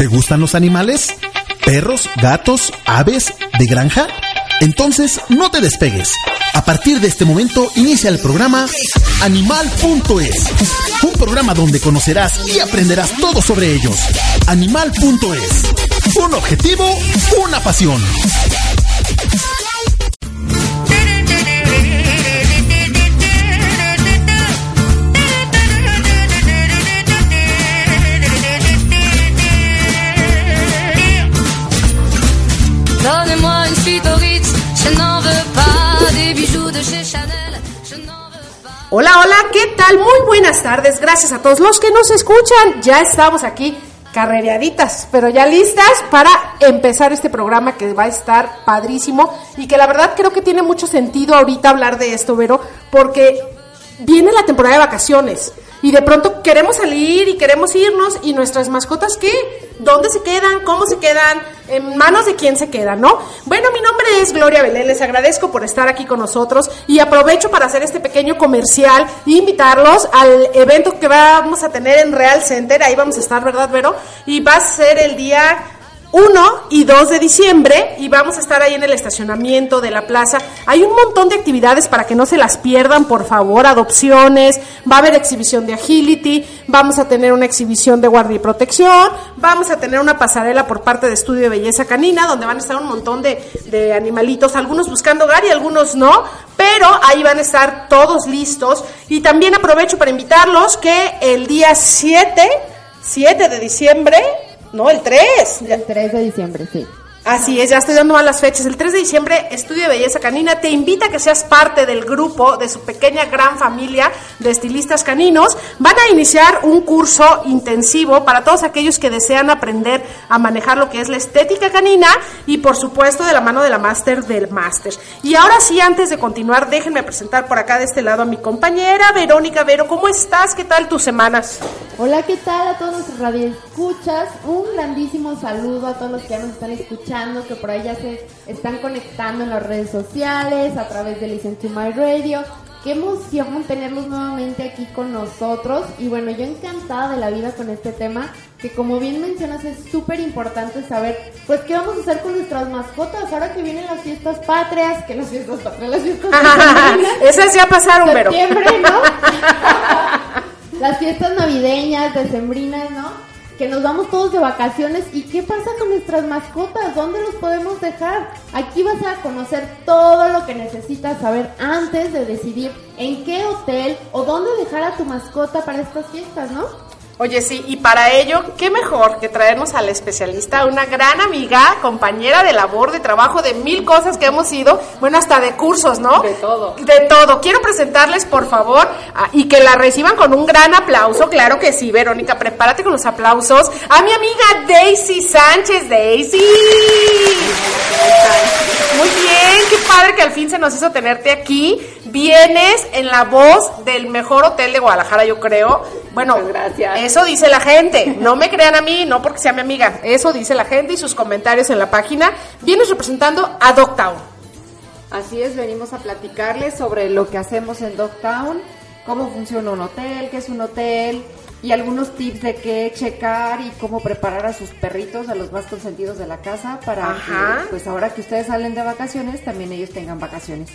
¿Te gustan los animales? ¿Perros, gatos, aves, de granja? Entonces, no te despegues. A partir de este momento inicia el programa Animal.es, un programa donde conocerás y aprenderás todo sobre ellos. Animal.es, un objetivo, una pasión. Hola, hola, ¿qué tal? Muy buenas tardes. Gracias a todos los que nos escuchan. Ya estamos aquí carrereaditas, pero ya listas para empezar este programa que va a estar padrísimo y que la verdad creo que tiene mucho sentido ahorita hablar de esto, Vero, porque viene la temporada de vacaciones y de pronto queremos salir y queremos irnos y nuestras mascotas qué? ¿Dónde se quedan? ¿Cómo se quedan? ¿En manos de quién se quedan? ¿No? Bueno, mi nombre es Gloria Belén, les agradezco por estar aquí con nosotros y aprovecho para hacer este pequeño comercial e invitarlos al evento que vamos a tener en Real Center, ahí vamos a estar, ¿verdad, Vero? Y va a ser el día 1 y 2 de diciembre y vamos a estar ahí en el estacionamiento de la plaza. Hay un montón de actividades para que no se las pierdan, por favor, adopciones, va a haber exhibición de agility, vamos a tener una exhibición de guardia y protección, vamos a tener una pasarela por parte de Estudio de Belleza Canina, donde van a estar un montón de, de animalitos, algunos buscando hogar y algunos no, pero ahí van a estar todos listos. Y también aprovecho para invitarlos que el día 7, 7 de diciembre, no, el 3. El 3 de diciembre, sí. Así es, ya estoy dando mal las fechas. El 3 de diciembre, Estudio de Belleza Canina te invita a que seas parte del grupo de su pequeña gran familia de estilistas caninos. Van a iniciar un curso intensivo para todos aquellos que desean aprender a manejar lo que es la estética canina y por supuesto de la mano de la máster del máster. Y ahora sí, antes de continuar, déjenme presentar por acá de este lado a mi compañera Verónica Vero. ¿Cómo estás? ¿Qué tal tus semanas? Hola, ¿qué tal a todos nuestros radioescuchas? Un grandísimo saludo a todos los que ya nos están escuchando, que por ahí ya se están conectando en las redes sociales, a través de Listen to My Radio. Qué emoción tenerlos nuevamente aquí con nosotros. Y bueno, yo encantada de la vida con este tema, que como bien mencionas es súper importante saber, pues, qué vamos a hacer con nuestras mascotas ahora que vienen las fiestas patrias, que las fiestas patrias, las fiestas decembrinas. Esas ya pasaron, Vero. septiembre, ¿no? Las fiestas navideñas, decembrinas, ¿no? Que nos vamos todos de vacaciones. ¿Y qué pasa con nuestras mascotas? ¿Dónde los podemos dejar? Aquí vas a conocer todo lo que necesitas saber antes de decidir en qué hotel o dónde dejar a tu mascota para estas fiestas, ¿no? Oye, sí, y para ello, qué mejor que traernos al especialista, una gran amiga, compañera de labor, de trabajo, de mil cosas que hemos ido, bueno, hasta de cursos, ¿no? De todo. De todo. Quiero presentarles, por favor, a- y que la reciban con un gran aplauso, claro que sí, Verónica, prepárate con los aplausos, a mi amiga Daisy Sánchez, Daisy. Muy bien, qué padre que al fin se nos hizo tenerte aquí. Vienes en la voz del mejor hotel de Guadalajara, yo creo. Bueno, gracias. eso dice la gente. No me crean a mí, no porque sea mi amiga. Eso dice la gente y sus comentarios en la página. Vienes representando a Dogtown. Así es, venimos a platicarles sobre lo que hacemos en Dogtown, cómo funciona un hotel, qué es un hotel y algunos tips de qué checar y cómo preparar a sus perritos, a los más consentidos de la casa, para Ajá. que, pues ahora que ustedes salen de vacaciones, también ellos tengan vacaciones.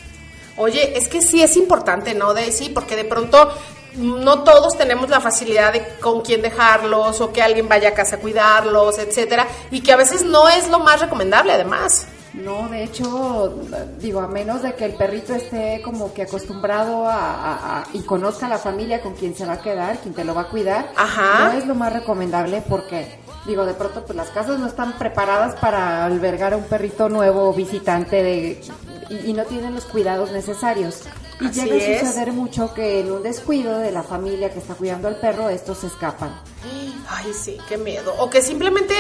Oye, es que sí es importante, ¿no, Daisy? Porque de pronto no todos tenemos la facilidad de con quién dejarlos o que alguien vaya a casa a cuidarlos, etcétera, y que a veces no es lo más recomendable, además. No, de hecho, digo, a menos de que el perrito esté como que acostumbrado a, a- a- y conozca a la familia con quien se va a quedar, quien te lo va a cuidar, Ajá. no es lo más recomendable porque, digo, de pronto pues las casas no están preparadas para albergar a un perrito nuevo visitante de, y, y no tienen los cuidados necesarios. Y Así llega a es. suceder mucho que en un descuido de la familia que está cuidando al perro, estos se escapan. Ay, sí, qué miedo. O que simplemente,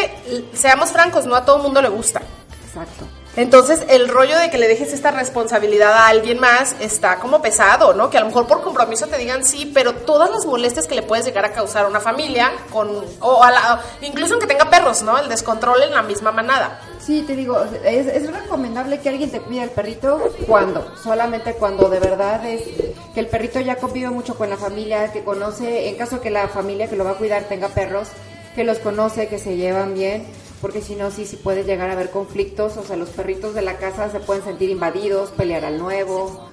seamos francos, no a todo mundo le gusta. Exacto. Entonces, el rollo de que le dejes esta responsabilidad a alguien más está como pesado, ¿no? Que a lo mejor por compromiso te digan sí, pero todas las molestias que le puedes llegar a causar a una familia, con, o a la, incluso aunque tenga perros, ¿no? El descontrol en la misma manada. Sí, te digo, es, es recomendable que alguien te cuide al perrito cuando, solamente cuando de verdad es que el perrito ya convive mucho con la familia, que conoce, en caso que la familia que lo va a cuidar tenga perros, que los conoce, que se llevan bien, porque si no, sí, sí puede llegar a haber conflictos, o sea, los perritos de la casa se pueden sentir invadidos, pelear al nuevo,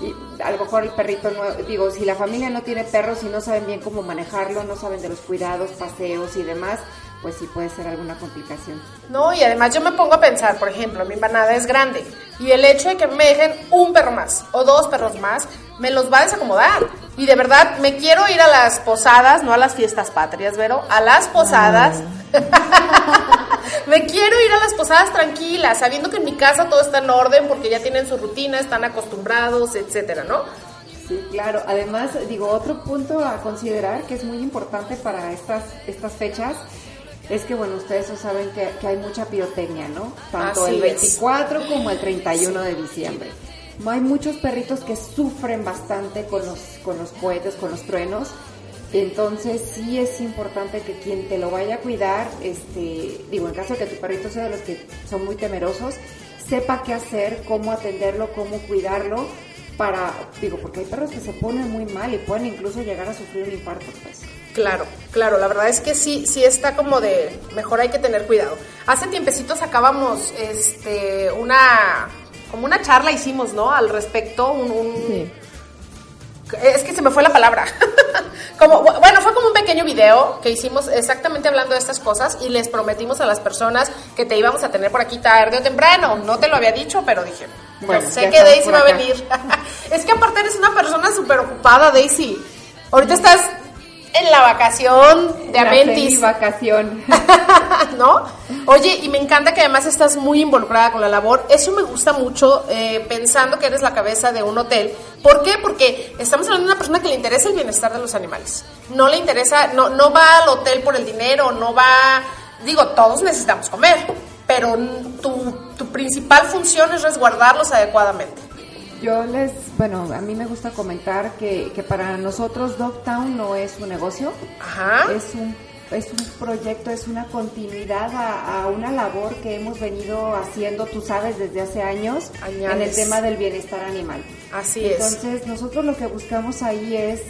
y a lo mejor el perrito nuevo, digo, si la familia no tiene perros y no saben bien cómo manejarlo, no saben de los cuidados, paseos y demás, pues sí puede ser alguna complicación. No, y además yo me pongo a pensar, por ejemplo, mi manada es grande y el hecho de que me dejen un perro más o dos perros más me los va a desacomodar. Y de verdad me quiero ir a las posadas, no a las fiestas patrias, Vero, a las posadas. me quiero ir a las posadas tranquilas, sabiendo que en mi casa todo está en orden porque ya tienen su rutina, están acostumbrados, etcétera, ¿no? Sí, claro. Además, digo, otro punto a considerar que es muy importante para estas, estas fechas es que, bueno, ustedes saben que, que hay mucha pirotecnia, ¿no? Tanto Así el es. 24 como el 31 de diciembre. Hay muchos perritos que sufren bastante con los, con los cohetes, con los truenos. Entonces sí es importante que quien te lo vaya a cuidar, este, digo, en caso de que tu perrito sea de los que son muy temerosos, sepa qué hacer, cómo atenderlo, cómo cuidarlo, para, digo, porque hay perros que se ponen muy mal y pueden incluso llegar a sufrir un infarto, pues. Claro, claro, la verdad es que sí, sí está como de, mejor hay que tener cuidado. Hace tiempecito sacábamos este, una, como una charla hicimos, ¿no? Al respecto, un, un- Sí. es que se me fue la palabra. como, bueno, fue como un pequeño video que hicimos exactamente hablando de estas cosas y les prometimos a las personas que te íbamos a tener por aquí tarde o temprano. No te lo había dicho, pero dije, Bueno, yo sé que Daisy va a venir. es que aparte eres una persona súper ocupada, Daisy. Ahorita estás en la vacación de La Amentis. feliz vacación. ¿no? Oye, y me encanta que además estás muy involucrada con la labor. Eso me gusta mucho, eh, pensando que eres la cabeza de un hotel. ¿Por qué? Porque estamos hablando de una persona que le interesa el bienestar de los animales. No le interesa, no, no va al hotel por el dinero, no va. Digo, todos necesitamos comer, pero tu, tu principal función es resguardarlos adecuadamente. Yo les, bueno, a mí me gusta comentar que, que para nosotros Dogtown no es un negocio, Ajá. es un, es un proyecto, es una continuidad a, a una labor que hemos venido haciendo, tú sabes, desde hace años en el Añales. tema del bienestar animal. Así es. Entonces, nosotros lo que buscamos ahí es,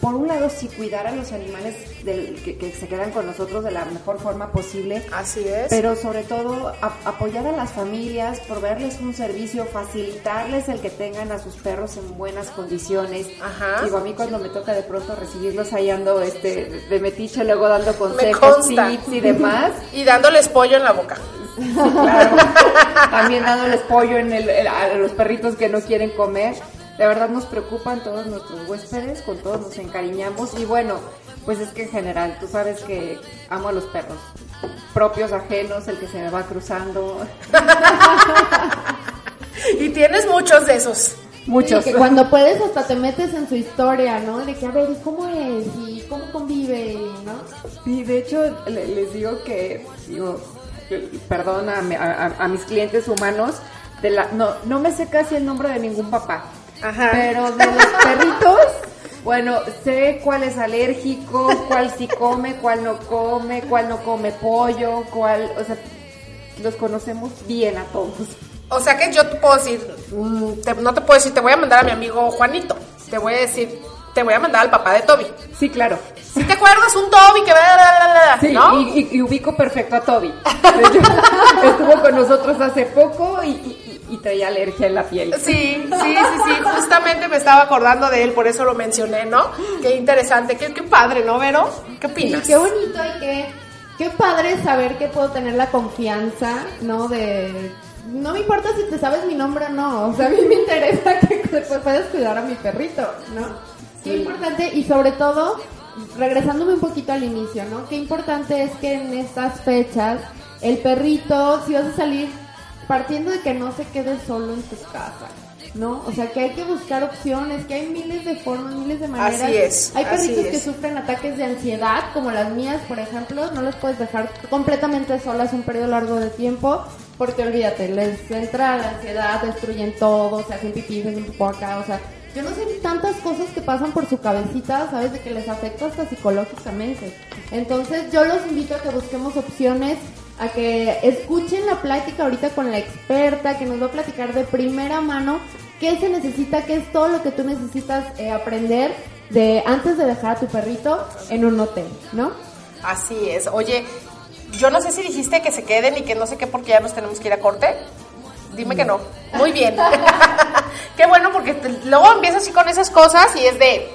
por un lado, sí cuidar a los animales del- que, que se quedan con nosotros de la mejor forma posible, Así es. pero sobre todo a- apoyar a las familias, proveerles un servicio, facilitarles el que tengan a sus perros en buenas condiciones. Ajá. Digo, a mí cuando me toca de pronto recibirlos ahí ando este, de metiche, luego dando consejos, tips y demás. Y dándoles pollo en la boca. Claro. También dándoles pollo en el, el- a los perritos que no quieren comer. De verdad nos preocupan todos nuestros huéspedes, con todos nos encariñamos y bueno, pues es que en general, tú sabes que amo a los perros, propios, ajenos, el que se me va cruzando, Y tienes muchos de esos. muchos. Sí, que cuando puedes hasta te metes en su historia, ¿no? De que, a ver, ¿y cómo es? ¿Y cómo convive? ¿No? Sí, de hecho le- les digo que, digo, perdón a- a mis clientes humanos, de la, no, no me sé casi el nombre de ningún papá, Ajá. pero de los perritos, bueno, sé cuál es alérgico, cuál sí come, cuál no come, cuál no come pollo, cuál, o sea, los conocemos bien a todos. O sea que yo te puedo decir, mm, te- no te puedo decir, te voy a mandar a mi amigo Juanito. Te voy a decir, te voy a mandar al papá de Toby. Sí, claro. ¿Sí te acuerdas? Un Toby que... bla, bla, bla, Sí, ¿no? y, y- y ubico perfecto a Toby. Estuvo con nosotros hace poco y, y- y traía alergia en la piel. Sí, sí, sí, sí, justamente me estaba acordando de él, por eso lo mencioné, ¿no? Qué interesante, qué, qué padre, ¿no, Vero? ¿Qué Sí, opinas? qué bonito y qué, qué padre saber que puedo tener la confianza, ¿no? De... No me importa si te sabes mi nombre o no, o sea, a mí me interesa que puedas cuidar a mi perrito, ¿no? Qué importante y sobre todo, regresándome un poquito al inicio, ¿no? Qué importante es que en estas fechas el perrito, si vas a salir, partiendo de que no se quede solo en tu casa, ¿no? O sea, que hay que buscar opciones, que hay miles de formas, miles de maneras. Así es, Hay perritos que sufren ataques de ansiedad, como las mías, por ejemplo, no las puedes dejar completamente solas un periodo largo de tiempo, porque olvídate, les entra la ansiedad, destruyen todo, se hacen pipí, se hacen acá, o sea, yo no sé tantas cosas que pasan por su cabecita, ¿sabes? De que les afecta hasta psicológicamente. Entonces, yo los invito a que busquemos opciones, a que escuchen la plática ahorita con la experta, que nos va a platicar de primera mano qué se necesita, qué es todo lo que tú necesitas eh, aprender de antes de dejar a tu perrito en un hotel, ¿no? Así es. Oye, yo no sé si dijiste que se queden y que no sé qué porque ya nos tenemos que ir a corte. Dime que no. Muy bien. qué bueno porque te- luego empiezas así con esas cosas y es de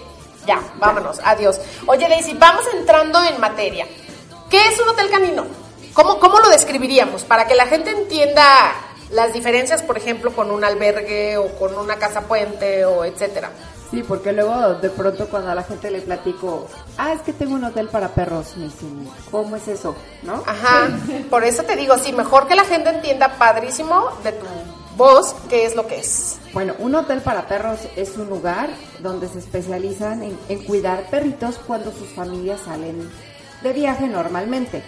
ya, vámonos, adiós. Oye, Daisy, vamos entrando en materia. ¿Qué es un hotel canino? ¿Cómo, ¿Cómo lo describiríamos? Para que la gente entienda las diferencias, por ejemplo, con un albergue o con una casa puente o etcétera. Sí, porque luego de pronto cuando a la gente le platico, ah, es que tengo un hotel para perros, me dicen, ¿cómo es eso? ¿No? Ajá, por eso te digo, sí, mejor que la gente entienda padrísimo de tu voz qué es lo que es. Bueno, un hotel para perros es un lugar donde se especializan en, en cuidar perritos cuando sus familias salen de viaje normalmente.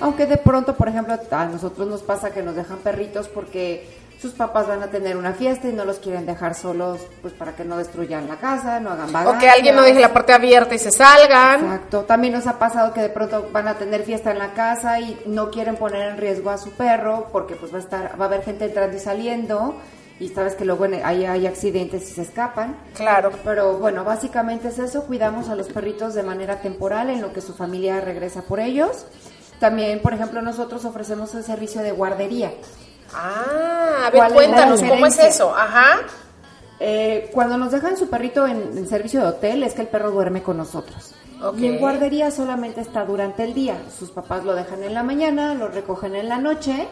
Aunque de pronto, por ejemplo, a nosotros nos pasa que nos dejan perritos porque sus papás van a tener una fiesta y no los quieren dejar solos, pues para que no destruyan la casa, no hagan O que alguien no deje la puerta abierta y se salgan. Exacto. También nos ha pasado que de pronto van a tener fiesta en la casa y no quieren poner en riesgo a su perro porque pues va a estar, va a haber gente entrando y saliendo y sabes que luego en- ahí hay accidentes y se escapan. Claro. Pero bueno, básicamente es eso, cuidamos a los perritos de manera temporal en lo que su familia regresa por ellos. También, por ejemplo, nosotros ofrecemos el servicio de guardería. Ah, a ver, ¿Cuál es la cuéntanos, ¿cómo es eso? Ajá. Eh, cuando nos dejan su perrito en, en servicio de hotel es que el perro duerme con nosotros. Ok. Y en guardería solamente está durante el día. Sus papás lo dejan en la mañana, lo recogen en la noche.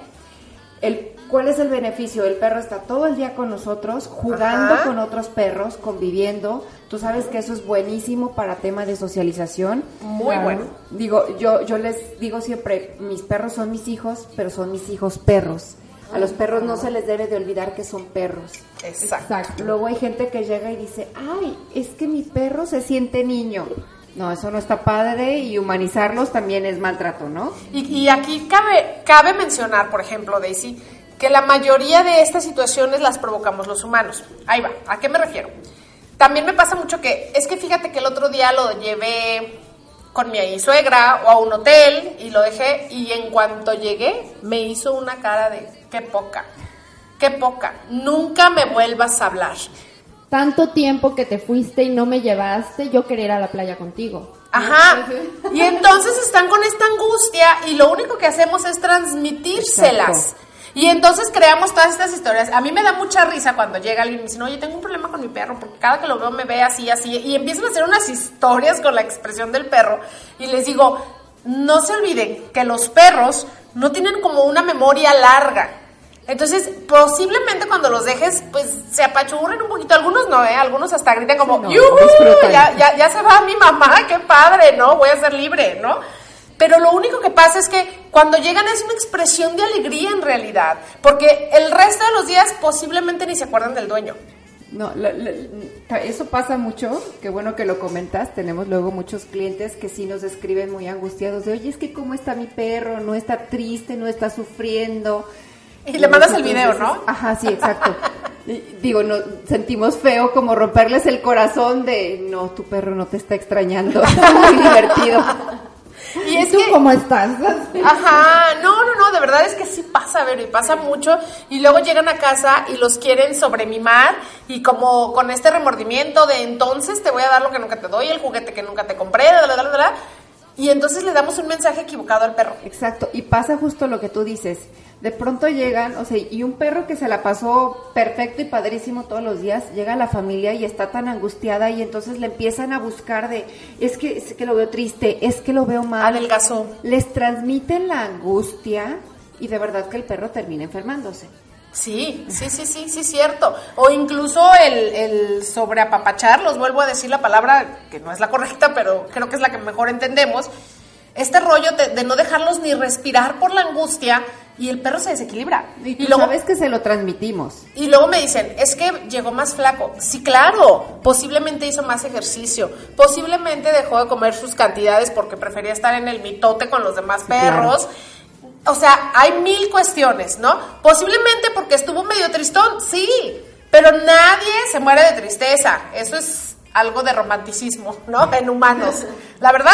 El, ¿Cuál es el beneficio? El perro está todo el día con nosotros, jugando Ajá. con otros perros, conviviendo. Tú sabes que eso es buenísimo para tema de socialización. Muy bueno. Digo, yo, yo les digo siempre, mis perros son mis hijos, pero son mis hijos perros. A los perros no se les debe de olvidar que son perros. Exacto. Exacto. Luego hay gente que llega y dice, ay, es que mi perro se siente niño. No, eso no está padre y humanizarlos también es maltrato, ¿no? Y, aquí cabe, cabe mencionar, por ejemplo, Daisy, que la mayoría de estas situaciones las provocamos los humanos. Ahí va, ¿a qué me refiero? También me pasa mucho que, es que fíjate que el otro día lo llevé con mi suegra o a un hotel y lo dejé y en cuanto llegué me hizo una cara de qué poca, qué poca, nunca me vuelvas a hablar. Tanto tiempo que te fuiste y no me llevaste, yo quería ir a la playa contigo. Ajá. Y entonces están con esta angustia y lo único que hacemos es transmitírselas. Exacto. Y entonces creamos todas estas historias. A mí me da mucha risa cuando llega alguien y me dice, oye, tengo un problema con mi perro, porque cada que lo veo me ve así, así. Y empiezan a hacer unas historias con la expresión del perro. Y les digo, no se olviden que los perros no tienen como una memoria larga. Entonces, posiblemente cuando los dejes, pues se apachurren un poquito. Algunos no, ¿eh? Algunos hasta gritan como, no, "Yujú, disfrutan. ya, ya, ya se va mi mamá, qué padre, ¿no? Voy a ser libre, ¿no? Pero lo único que pasa es que cuando llegan es una expresión de alegría en realidad, porque el resto de los días posiblemente ni se acuerdan del dueño. No, la- la- eso pasa mucho, qué bueno que lo comentas. Tenemos luego muchos clientes que sí nos escriben muy angustiados de, oye, es que cómo está mi perro, no está triste, no está sufriendo. Y le mandas el video, ¿no? Ajá, sí, exacto. Digo, no, sentimos feo como romperles el corazón de, no, tu perro no te está extrañando, está muy divertido. Y ¿Y es tú que, cómo estás? Ajá, no, no, no, de verdad es que sí pasa, ver, y pasa mucho. Y luego llegan a casa y los quieren sobremimar y como con este remordimiento de entonces te voy a dar lo que nunca te doy, el juguete que nunca te compré, bla, bla, bla, bla. Y entonces le damos un mensaje equivocado al perro. Exacto, y pasa justo lo que tú dices. De pronto llegan, o sea, y un perro que se la pasó perfecto y padrísimo todos los días, llega a la familia y está tan angustiada y entonces le empiezan a buscar de, es que, es que lo veo triste, es que lo veo mal. Adelgazó. Les transmiten la angustia y de verdad que el perro termina enfermándose. Sí, sí, sí, sí, sí, cierto. O incluso el, el vuelvo a decir la palabra que no es la correcta, pero creo que es la que mejor entendemos. Este rollo de, de no dejarlos ni respirar por la angustia y el perro se desequilibra. Y tú luego, sabes que se lo transmitimos. y luego me dicen, es que llegó más flaco. Sí, claro, posiblemente hizo más ejercicio, posiblemente dejó de comer sus cantidades porque prefería estar en el mitote con los demás perros. O sea, hay mil cuestiones, ¿no? Posiblemente porque estuvo medio tristón, sí, pero nadie se muere de tristeza. Eso es algo de romanticismo, ¿no? En humanos. La verdad.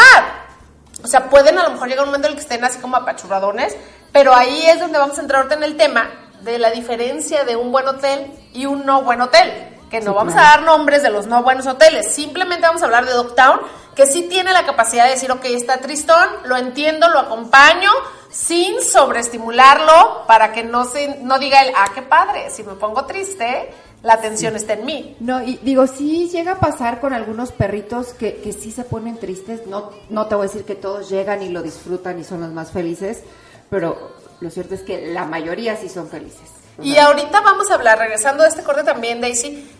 O sea, pueden a lo mejor llegar un momento en el que estén así como apachurradones, pero ahí es donde vamos a entrar ahorita en el tema de la diferencia de un buen hotel y un no buen hotel. que no vamos a dar nombres de los no buenos hoteles, simplemente vamos a hablar de Dogtown, que sí tiene la capacidad de decir, ok, está tristón, lo entiendo, lo acompaño, sin sobreestimularlo para que no, se, no diga el, ah, qué padre, si me pongo triste, la atención está en mí. No, y digo, sí llega a pasar con algunos perritos que, que sí se ponen tristes. No, no te voy a decir que todos llegan y lo disfrutan y son los más felices, pero lo cierto es que la mayoría sí son felices. Y ahorita vamos a hablar, regresando a este corte también, Daisy,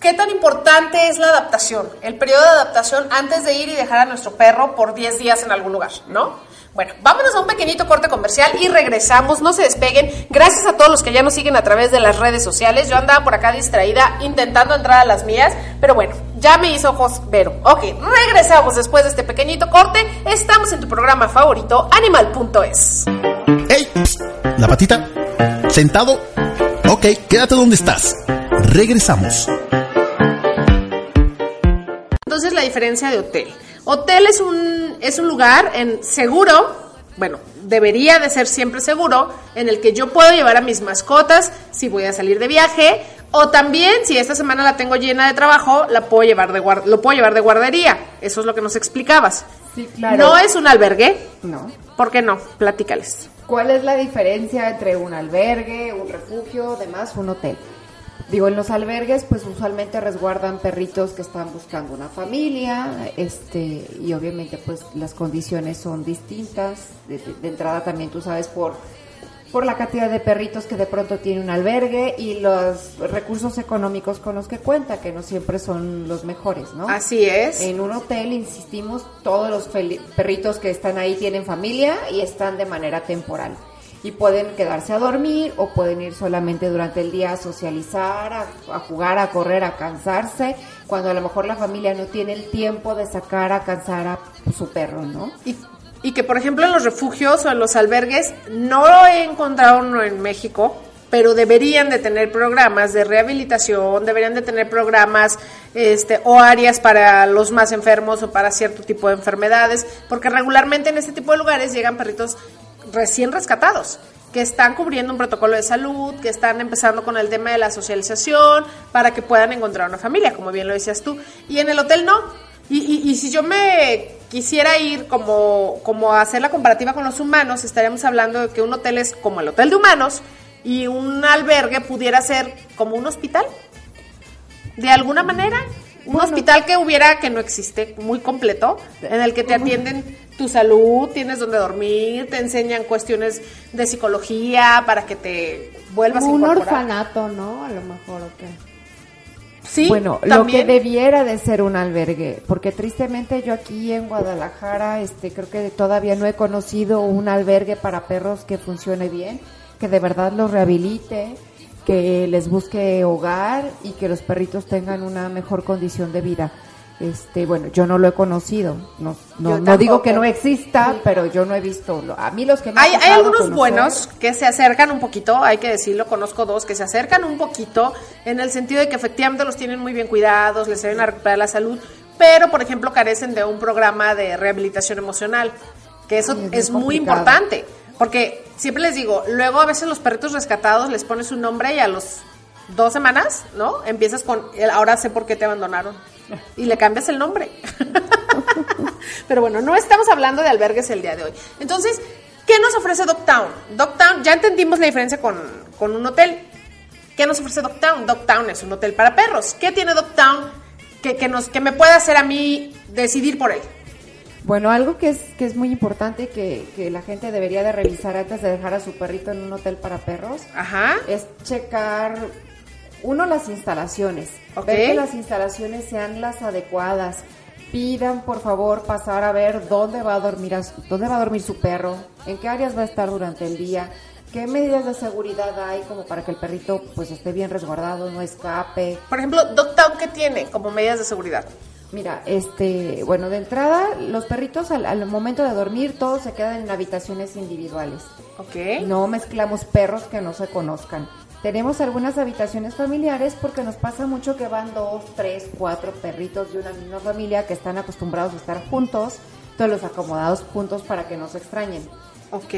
¿qué tan importante es la adaptación? El periodo de adaptación antes de ir y dejar a nuestro perro por 10 días en algún lugar, ¿no? Bueno, vámonos a un pequeñito corte comercial y regresamos, no se despeguen. Gracias a todos los que ya nos siguen a través de las redes sociales. Yo andaba por acá distraída intentando entrar a las mías, pero bueno, ya me hizo ojos Vero. Ok, regresamos después de este pequeñito corte. Estamos en tu programa favorito, animal.es. ¡Ey! La patita. Sentado. Ok, quédate donde estás. Regresamos. Entonces la diferencia de hotel. Hotel es un, es un lugar en seguro, bueno, debería de ser siempre seguro, en el que yo puedo llevar a mis mascotas si voy a salir de viaje, o también si esta semana la tengo llena de trabajo, la puedo llevar de guar- lo puedo llevar de guardería. Eso es lo que nos explicabas. Sí, claro. No es un albergue. No. ¿Por qué no? Platícales. ¿Cuál es la diferencia entre un albergue, un refugio, demás, un hotel? Digo, en los albergues, pues usualmente resguardan perritos que están buscando una familia, este, y obviamente, pues las condiciones son distintas. De, entrada también tú sabes por, por la cantidad de perritos que de pronto tiene un albergue y los recursos económicos con los que cuenta, que no siempre son los mejores, ¿no? Así es. En un hotel, insistimos, todos los perritos que están ahí tienen familia y están de manera temporal. Y pueden quedarse a dormir o pueden ir solamente durante el día a socializar, a, jugar, a correr, a cansarse, cuando a lo mejor la familia no tiene el tiempo de sacar a cansar a su perro, ¿no? Y, que, por ejemplo, en los refugios o en los albergues, no he encontrado uno en México, pero deberían de tener programas de rehabilitación, deberían de tener programas este, o áreas para los más enfermos o para cierto tipo de enfermedades, porque regularmente en este tipo de lugares llegan perritos recién rescatados que están cubriendo un protocolo de salud, que están empezando con el tema de la socialización para que puedan encontrar una familia, como bien lo decías tú. Y en el hotel no. Y, y- y si yo me quisiera ir como, como a hacer la comparativa con los humanos, estaríamos hablando de que un hotel es como el hotel de humanos y un albergue pudiera ser como un hospital. De alguna manera, un hospital que hubiera, que no existe, muy completo, en el que te atienden tu salud, tienes donde dormir, te enseñan cuestiones de psicología para que te vuelvas Como a un orfanato, ¿no? A lo mejor, ¿o qué? Sí, bueno, lo que debiera de ser un albergue, porque tristemente yo aquí en Guadalajara, este, creo que todavía no he conocido un albergue para perros que funcione bien, que de verdad los rehabilite, que les busque hogar y que los perritos tengan una mejor condición de vida. Este, bueno, yo no lo he conocido, no, no, digo que no exista, pero yo no he visto. A mí los que me ha Hay, hay algunos conocer- buenos que se acercan un poquito, hay que decirlo, conozco dos que se acercan un poquito en el sentido de que efectivamente los tienen muy bien cuidados, les ayudan a recuperar la salud, pero por ejemplo carecen de un programa de rehabilitación emocional, que eso es es muy importante, porque siempre les digo, luego a veces los perritos rescatados les pones un nombre y a los dos semanas, ¿no? Empiezas con, el ahora sé por qué te abandonaron. Y le cambias el nombre. Pero bueno, no estamos hablando de albergues el día de hoy. Entonces, ¿qué nos ofrece Dogtown? Dogtown, ya entendimos la diferencia con, con un hotel. ¿Qué nos ofrece Dogtown? Dogtown es un hotel para perros. ¿Qué tiene Dogtown que, que, nos, que me pueda hacer a mí decidir por él? Bueno, algo que es, que es muy importante que, que la gente debería de revisar antes de dejar a su perrito en un hotel para perros Ajá. es checar, uno, las instalaciones. Ver que las instalaciones sean las adecuadas. Pidan, por favor, pasar a ver dónde va a dormir, a su- dónde va a dormir su perro, en qué áreas va a estar durante el día, qué medidas de seguridad hay como para que el perrito pues esté bien resguardado, no escape. Por ejemplo, Dogtown, ¿qué tiene como medidas de seguridad? Mira, este, bueno, de entrada, los perritos al, al momento de dormir todos se quedan en habitaciones individuales. Ok. No mezclamos perros que no se conozcan. Tenemos algunas habitaciones familiares porque nos pasa mucho que van dos, tres, cuatro perritos de una misma familia que están acostumbrados a estar juntos, entonces los acomodados juntos para que no se extrañen. Ok.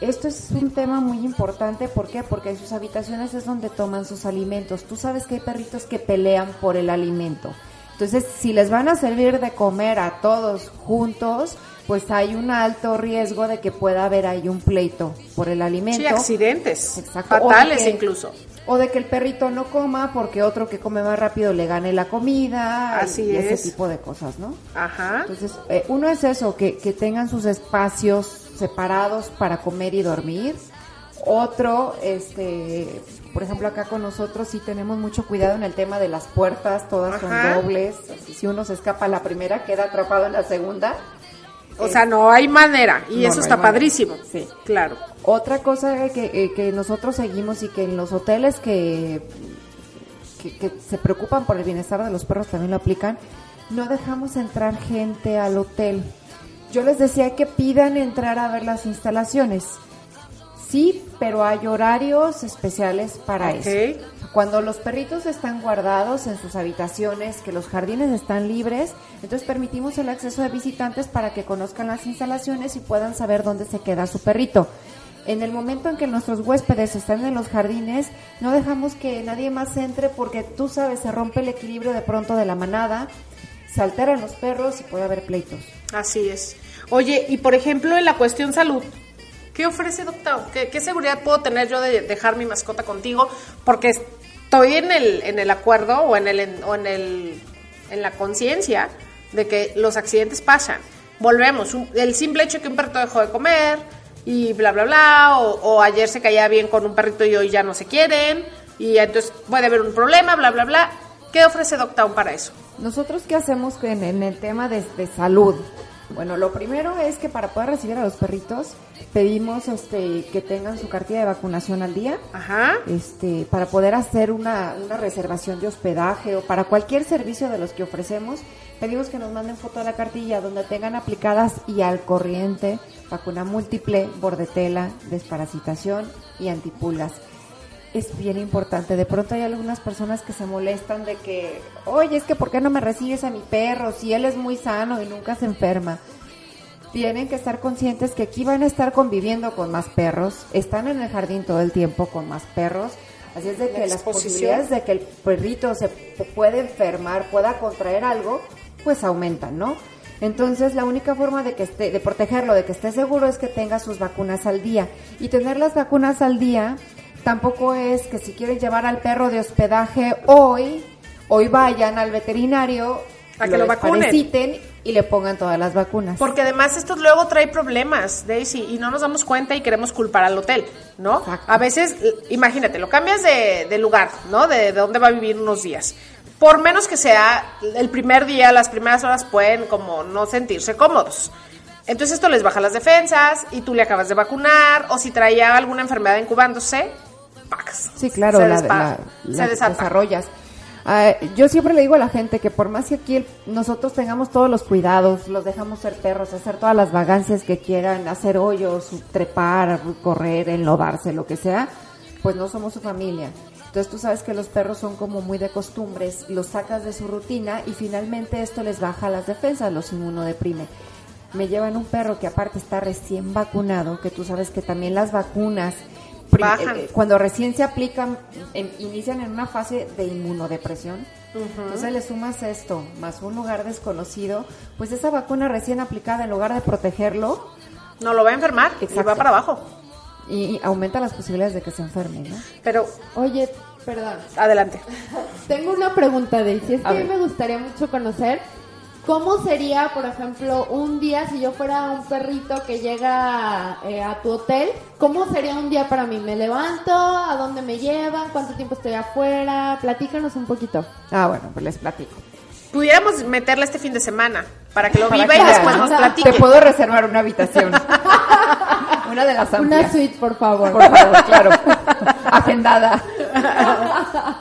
esto es un tema muy importante, ¿por qué? Porque en sus habitaciones es donde toman sus alimentos. Tú sabes que hay perritos que pelean por el alimento. Entonces, si les van a servir de comer a todos juntos, pues hay un alto riesgo de que pueda haber ahí un pleito por el alimento. Sí, accidentes. Exacto. O Fatales que- incluso. O de que el perrito no coma porque otro que come más rápido le gane la comida. Así y es. ese tipo de cosas, ¿no? Ajá. Entonces, eh, uno es eso, que, que tengan sus espacios separados para comer y dormir. Otro, este, por ejemplo, acá con nosotros sí tenemos mucho cuidado en el tema de las puertas, todas Ajá. son dobles. Si uno se escapa a la primera, queda atrapado en la segunda. O sea, no hay manera. Y No, eso no está manera. padrísimo. Sí. Claro. Otra cosa que, eh, que nosotros seguimos y que en los hoteles que, que, que se preocupan por el bienestar de los perros también lo aplican, no dejamos entrar gente al hotel. Yo les decía que pidan entrar a ver las instalaciones. Sí, pero hay horarios especiales para eso. Cuando los perritos están guardados en sus habitaciones, que los jardines están libres, entonces permitimos el acceso de visitantes para que conozcan las instalaciones y puedan saber dónde se queda su perrito. En el momento en que nuestros huéspedes están en los jardines, no dejamos que nadie más entre porque tú sabes, se rompe el equilibrio de pronto de la manada, se alteran los perros y puede haber pleitos. Así es. Oye, y por ejemplo, en la cuestión salud, ¿qué ofrece Doctor? ¿Qué, seguridad puedo tener yo de dejar mi mascota contigo? Porque estoy en el, en el acuerdo o en el, en- o en el, en la conciencia de que los accidentes pasan. Volvemos, el simple hecho que un perrito dejó de comer y bla, bla, bla, o, o ayer se caía bien con un perrito y hoy ya no se quieren, y entonces puede haber un problema, bla, bla, bla. ¿Qué ofrece Doctown para eso? Nosotros qué hacemos en, en el tema de, de salud. Bueno, lo primero es que para poder recibir a los perritos pedimos este que tengan su cartilla de vacunación al día. Ajá. Este, para poder hacer una, una reservación de hospedaje o para cualquier servicio de los que ofrecemos, pedimos que nos manden foto de la cartilla donde tengan aplicadas y al corriente vacuna múltiple, bordetela, desparasitación y antipulgas. Es bien importante. De pronto hay algunas personas que se molestan de que, oye, es que ¿por qué no me recibes a mi perro si él es muy sano y nunca se enferma? Tienen que estar conscientes que aquí van a estar conviviendo con más perros, están en el jardín todo el tiempo con más perros, así es de La que las posibilidades de que el perrito se puede enfermar, pueda contraer algo, pues aumentan, ¿no? Entonces la única forma de que esté, de protegerlo, de que esté seguro es que tenga sus vacunas al día. Y tener las vacunas al día tampoco es que si quieren llevar al perro de hospedaje hoy, hoy vayan al veterinario, A que lo vacunen. desparasiten y le pongan todas las vacunas. Porque además esto luego trae problemas, Daisy, y no nos damos cuenta y queremos culpar al hotel, ¿no? Exacto. A veces, imagínate, lo cambias de, de lugar, ¿no? De, de dónde va a vivir unos días. Por menos que sea el primer día, las primeras horas pueden como no sentirse cómodos. Entonces esto les baja las defensas y tú le acabas de vacunar o si traía alguna enfermedad incubándose, Sí, claro, se, la, la- desarrollas. Ah, yo siempre le digo a la gente que por más que aquí el- nosotros tengamos todos los cuidados, los dejamos ser perros, hacer todas las vagancias que quieran, hacer hoyos, trepar, correr, enlodarse, lo que sea, pues no somos su familia. Entonces tú sabes que los perros son como muy de costumbres, los sacas de su rutina y finalmente esto les baja las defensas, los inmunodeprime. Me llevan un perro que aparte está recién vacunado, que tú sabes que también las vacunas Bajan. eh, cuando recién se aplican, en- inician en una fase de inmunodepresión. Entonces le sumas esto, más un lugar desconocido, pues esa vacuna recién aplicada, en lugar de protegerlo, No lo va a enfermar y Exacto. va para abajo. y, y aumenta las posibilidades de que se enferme, ¿no? Pero Oye, perdón. adelante. Tengo una pregunta, Daisy. Es que A mí ver. me gustaría mucho conocer cómo sería, por ejemplo, un día si yo fuera un perrito que llega eh, a tu hotel. ¿Cómo sería un día para mí? ¿Me levanto? ¿A dónde me llevan? ¿Cuánto tiempo estoy afuera? Platícanos un poquito. Ah, bueno, pues les platico. Pudiéramos meterle este fin de semana para que lo Para viva que y después ¿no? nos platique. Te puedo reservar una habitación. una de las amplias. Una suite, por favor. Por favor, claro. Agendada.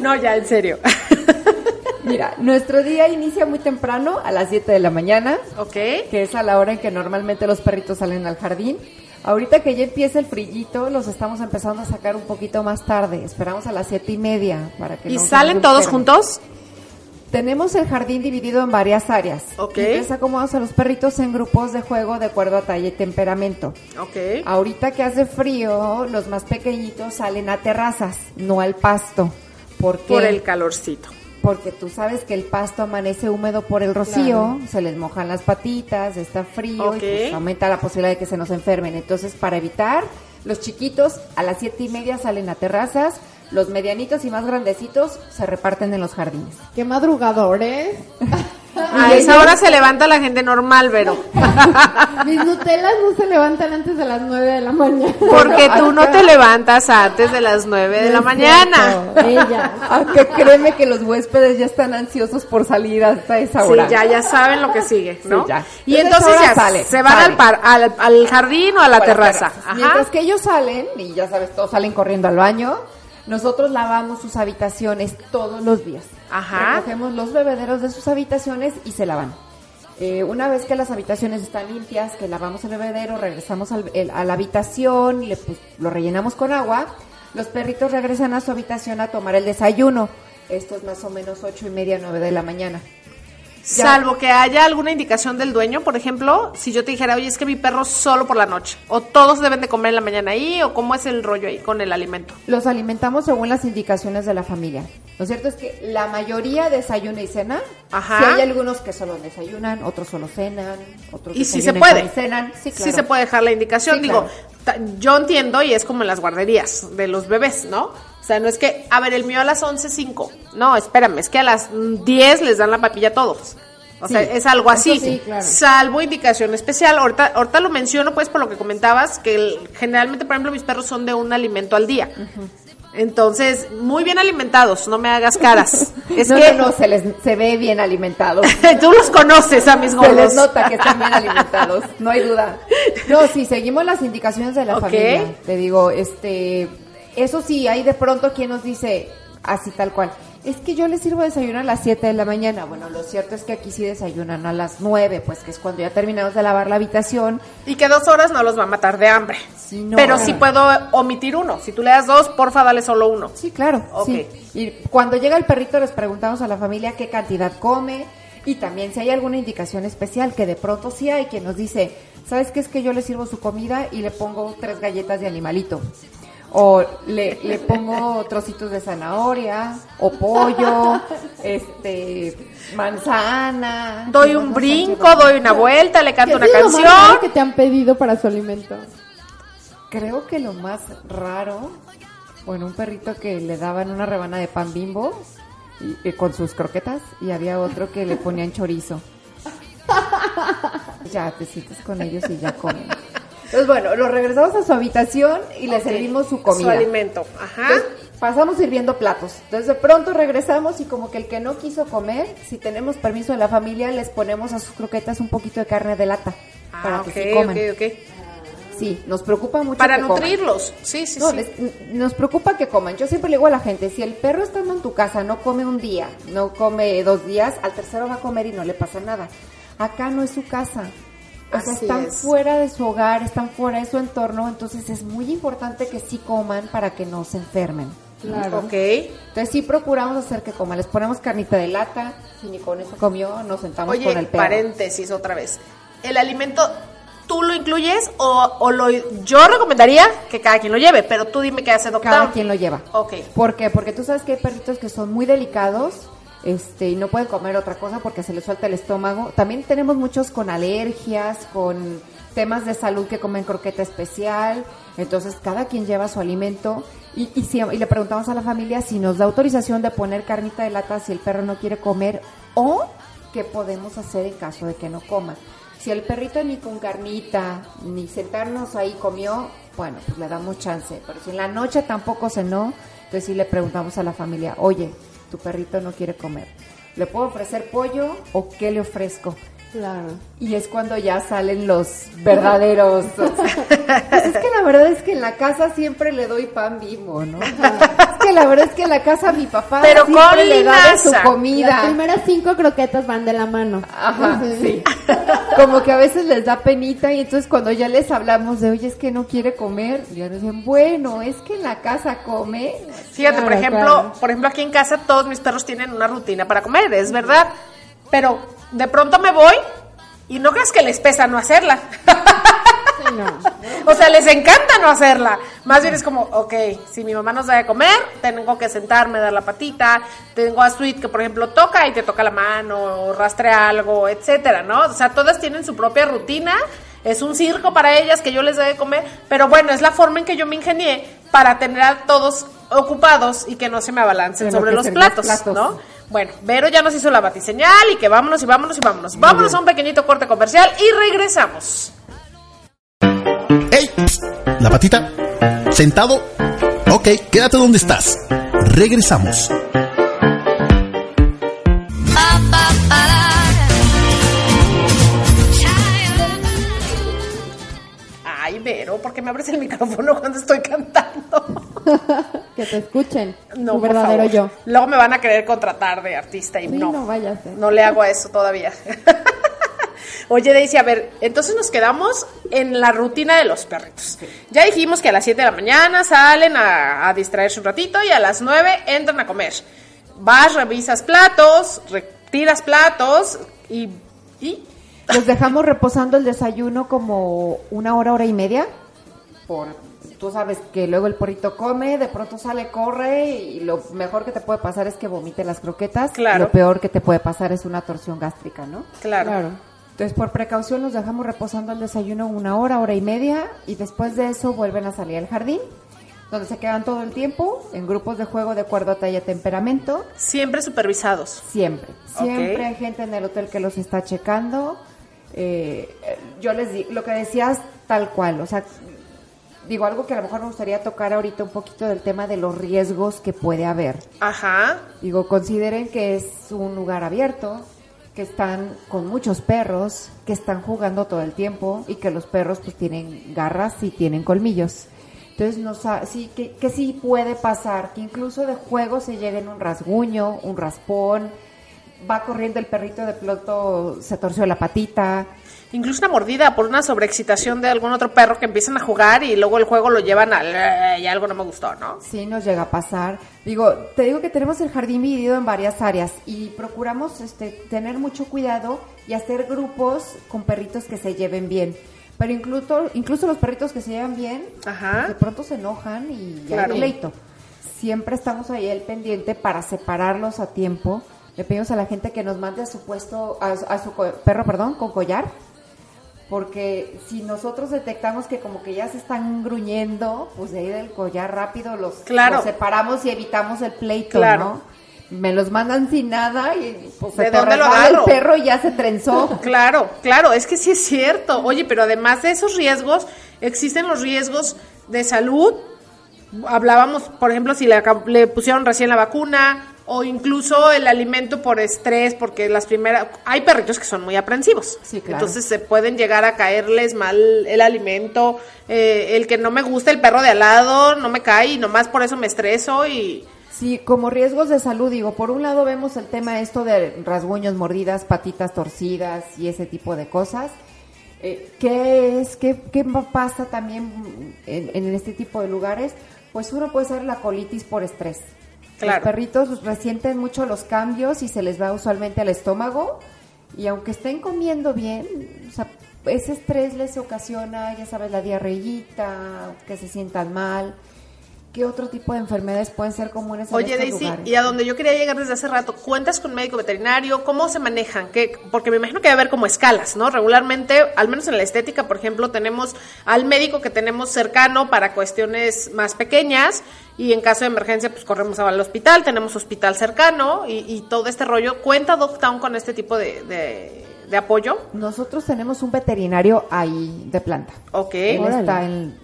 No, ya, en serio. Mira, nuestro día inicia muy temprano, a las 7 de la mañana. ok. que es a la hora en que normalmente los perritos salen al jardín. Ahorita que ya empieza el frillito, los estamos empezando a sacar un poquito más tarde. Esperamos a las siete y media para que ¿Y no salen todos juntos? Tenemos el jardín dividido en varias áreas. Ok. Entonces acomodamos a los perritos en grupos de juego de acuerdo a talla y temperamento. Ok. Ahorita que hace frío, los más pequeñitos salen a terrazas, no al pasto. ¿Por qué? Por el calorcito. Porque tú sabes que el pasto amanece húmedo por el rocío, se les mojan las patitas, está frío y pues aumenta la posibilidad de que se nos enfermen. Entonces, para evitar, los chiquitos a las siete y media salen a terrazas, los medianitos y más grandecitos se reparten en los jardines. Qué madrugadores. A esa hora se levanta la gente normal, Vero. Mis Nutelas no se levantan antes de las 9 de la mañana. Porque tú no te levantas antes de las 9 de la mañana. Ella. Aunque créeme que los huéspedes ya están ansiosos por salir hasta esa Sí, hora. ya, ya saben lo que sigue, ¿no? ya. Y Entonces, ya sale, se van sale. al, par, al, al jardín o a la O a las terraza. Ajá. Mientras que ellos salen, y ya sabes, todos salen corriendo al baño, nosotros lavamos sus habitaciones todos los días. Ajá. Recogemos los bebederos de sus habitaciones y se lavan. Eh, una vez que las habitaciones están limpias, que lavamos el bebedero, regresamos al- el- a la habitación, le, pues, lo rellenamos con agua, los perritos regresan a su habitación a tomar el desayuno. Esto es más o menos ocho y media, nueve de la mañana. Ya. Salvo que haya alguna indicación del dueño, por ejemplo, si yo te dijera, oye, es que mi perro solo por la noche, o todos deben de comer en la mañana ahí, o cómo es el rollo ahí con el alimento. Los alimentamos según las indicaciones de la familia. Lo cierto es que la mayoría desayuna y cena. Ajá. Si hay algunos que solo desayunan, otros solo cenan, otros Y sí se puede. y cenan. Sí, claro. Sí se puede dejar la indicación. Sí, Digo, claro. yo entiendo y es como en las guarderías de los bebés, ¿no? O sea, no es que, a ver, el mío a las 11.05. No, espérame, es que a las mm, 10 les dan la papilla a todos. O sea, es algo así. sí, claro. Salvo indicación especial. Ahorita, ahorita lo menciono, pues, por lo que comentabas, que el- generalmente, por ejemplo, mis perros son de un alimento al día. Entonces, muy bien alimentados, no me hagas caras. Es no, que no, no, se les se ve bien alimentados. tú los conoces a mis Se gordos. les nota que están bien alimentados, no hay duda. No, sí, seguimos las indicaciones de la Ok. familia. Te digo, este, eso sí, hay de pronto quien nos dice así tal cual. Es que yo les sirvo desayuno a las 7 de la mañana. Bueno, lo cierto es que aquí sí desayunan a las 9, pues que es cuando ya terminamos de lavar la habitación. Y que dos horas no los va a matar de hambre. Sí, no. Pero sí puedo omitir uno. Si tú le das dos, porfa, dale solo uno. Sí, claro. Sí. Y cuando llega el perrito les preguntamos a la familia qué cantidad come y también si hay alguna indicación especial, que de pronto sí hay quien nos dice, ¿sabes qué es que yo le sirvo su comida y le pongo tres galletas de animalito? O le, le pongo trocitos de zanahoria, o pollo, este, manzana. Doy un brinco, doy una vuelta, le canto ¿Qué una es lo más canción. raro que te han pedido para su alimento? Creo que lo más raro, bueno, un perrito que le daban una rebana de pan bimbo y, y con sus croquetas y había otro que le ponían chorizo. Ya te sientes con ellos y ya comen. Entonces, bueno, lo regresamos a su habitación y le servimos su comida. Su alimento. Ajá. Entonces, pasamos sirviendo platos. Entonces, de pronto regresamos y como que el que no quiso comer, si tenemos permiso de la familia, les ponemos a sus croquetas un poquito de carne de lata para Ah, que ok, sí coman. Sí, nos preocupa mucho Para que coman. nutrirlos. Sí, sí, No, sí. les- nos preocupa que coman. Yo siempre le digo a la gente, si el perro estando en tu casa no come un día, no come dos días, al tercero va a comer y no le pasa nada. Acá no es su casa. O sea, Así están es. fuera de su hogar, están fuera de su entorno, entonces es muy importante que sí coman para que no se enfermen. Claro. Ok. Entonces sí procuramos hacer que coman. Les ponemos carnita de lata, si ni con eso comió, nos sentamos con Oye, el perro. paréntesis otra vez. ¿El alimento tú lo incluyes o, o lo yo recomendaría que cada quien lo lleve, pero tú dime qué hace doctor. Cada quien lo lleva. Ok. ¿Por qué? Porque tú sabes que hay perritos que son muy delicados este, y no pueden comer otra cosa porque se les suelta el estómago. También tenemos muchos con alergias, con temas de salud que comen croqueta especial. Entonces, cada quien lleva su alimento y, y, si- y le preguntamos a la familia si nos da autorización de poner carnita de lata si el perro no quiere comer o qué podemos hacer en caso de que no coma. Si el perrito ni con carnita, ni sentarnos ahí comió, bueno, pues le damos chance. Pero si en la noche tampoco cenó, entonces sí le preguntamos a la familia, oye, tu perrito no quiere comer. ¿Le puedo ofrecer pollo o qué le ofrezco? Claro. Y es cuando ya salen los verdaderos. o sea, pues es que la verdad es que en la casa siempre le doy pan vivo, ¿no? Que la verdad es que en la casa mi papá Pero siempre con le da de su linaza. comida. Las primeras cinco croquetas van de la mano. Ajá, sí. Como que a veces les da penita y entonces cuando ya les hablamos de, oye, es que no quiere comer, ya nos dicen, bueno, es que en la casa come. Fíjate, por ejemplo, claro. por ejemplo, aquí en casa todos mis perros tienen una rutina para comer, es verdad. Pero de pronto me voy y no creas que les pesa no hacerla. Sí, no. o sea, les encanta no hacerla. Más bien es como, ok, si mi mamá nos da de comer, tengo que sentarme, dar la patita. Tengo a Sweet que, por ejemplo, toca y te toca la mano, o rastrea algo, etcétera, ¿no? O sea, todas tienen su propia rutina. Es un circo para ellas que yo les dé de comer. Pero bueno, es la forma en que yo me ingenié para tener a todos ocupados y que no se me abalancen sobre los platos. ¿no? Bueno, Vero ya nos hizo la batiseñal y que vámonos y vámonos y vámonos. Vámonos a un pequeñito corte comercial y regresamos. ¡Ey! La patita. Sentado. Ok, quédate donde estás. Regresamos. Ay, Vero, ¿por qué me abres el micrófono cuando estoy cantando? Que te escuchen. No, tu por verdadero favor. yo. Luego me van a querer contratar de artista y Sí, no. no vaya a ser. No le hago a eso todavía. Oye, Daisy, a ver, entonces nos quedamos en la rutina de los perritos. Ya dijimos que a las 7 de la mañana salen a, a distraerse un ratito y a las 9 entran a comer. Vas, revisas platos, retiras platos y... y Los dejamos reposando el desayuno como una hora, hora y media. Por, tú sabes que luego el porrito come, de pronto sale, corre y lo mejor que te puede pasar es que vomite las croquetas. Claro. Lo peor que te puede pasar es una torsión gástrica, ¿no? claro. Claro. Entonces, por precaución, los dejamos reposando el desayuno una hora, hora y media, y después de eso vuelven a salir al jardín, donde se quedan todo el tiempo, en grupos de juego de acuerdo a talla y temperamento, Siempre supervisados. siempre. Siempre hay gente en el hotel que los está checando. Eh, yo les digo, lo que decías tal cual, o sea, digo algo que a lo mejor me gustaría tocar ahorita un poquito del tema de los riesgos que puede haber. Ajá. Digo, consideren que es un lugar abierto, que están con muchos perros, que están jugando todo el tiempo y que los perros pues tienen garras y tienen colmillos. Entonces, no sí, que, sí puede pasar, que incluso de juego se llegue en un rasguño, un raspón, va corriendo el perrito de pronto se torció la patita. Incluso una mordida por una sobreexcitación de algún otro perro que empiezan a jugar y luego el juego lo llevan al... y algo no me gustó, ¿no? Sí, nos llega a pasar. Digo, te digo que tenemos el jardín dividido en varias áreas y procuramos este, tener mucho cuidado y hacer grupos con perritos que se lleven bien. Pero incluso, incluso los perritos que se llevan bien, Ajá. de pronto se enojan y ya Claro. hay pleito. Siempre estamos ahí al pendiente para separarlos a tiempo. Le pedimos a la gente que nos mande a su puesto, a, a su perro, perdón, con collar. Porque si nosotros detectamos que como que ya se están gruñendo, pues de ahí del collar rápido los, Claro. los separamos y evitamos el pleito, Claro. ¿no? Me los mandan sin nada y pues ¿De se dónde lo agarro? el perro y ya se trenzó. Claro, claro, es que sí es cierto. Oye, pero además de esos riesgos, existen los riesgos de salud. Hablábamos, por ejemplo, si le pusieron recién la vacuna o incluso el alimento por estrés, porque las primeras... Hay perritos que son muy aprensivos. Sí, claro. Entonces se pueden llegar a caerles mal el alimento, eh, el que no me gusta el perro de al lado, no me cae y nomás por eso me estreso y... Sí, como riesgos de salud, digo, por un lado vemos el tema esto de rasguños, mordidas, patitas torcidas y ese tipo de cosas. Eh, ¿Qué es? ¿Qué, qué pa- pasa también en, en este tipo de lugares? Pues uno puede ser la colitis por estrés. Claro. Los perritos resienten mucho los cambios y se les va usualmente al estómago y aunque estén comiendo bien, o sea, ese estrés les ocasiona, ya sabes, la diarreíta, que se sientan mal. ¿Qué otro tipo de enfermedades pueden ser comunes en Oye, estos Daisy, lugares? y a donde yo quería llegar desde hace rato, ¿cuentas con médico veterinario? ¿Cómo se manejan? ¿Qué? Porque me imagino que debe haber como escalas, ¿no? Regularmente, al menos en la estética, por ejemplo, tenemos al médico que tenemos cercano para cuestiones más pequeñas y en caso de emergencia, pues corremos al hospital, tenemos hospital cercano y, y todo este rollo. ¿Cuenta Dogtown con este tipo de, de- de apoyo? Nosotros tenemos un veterinario ahí de planta. Ok. Él está en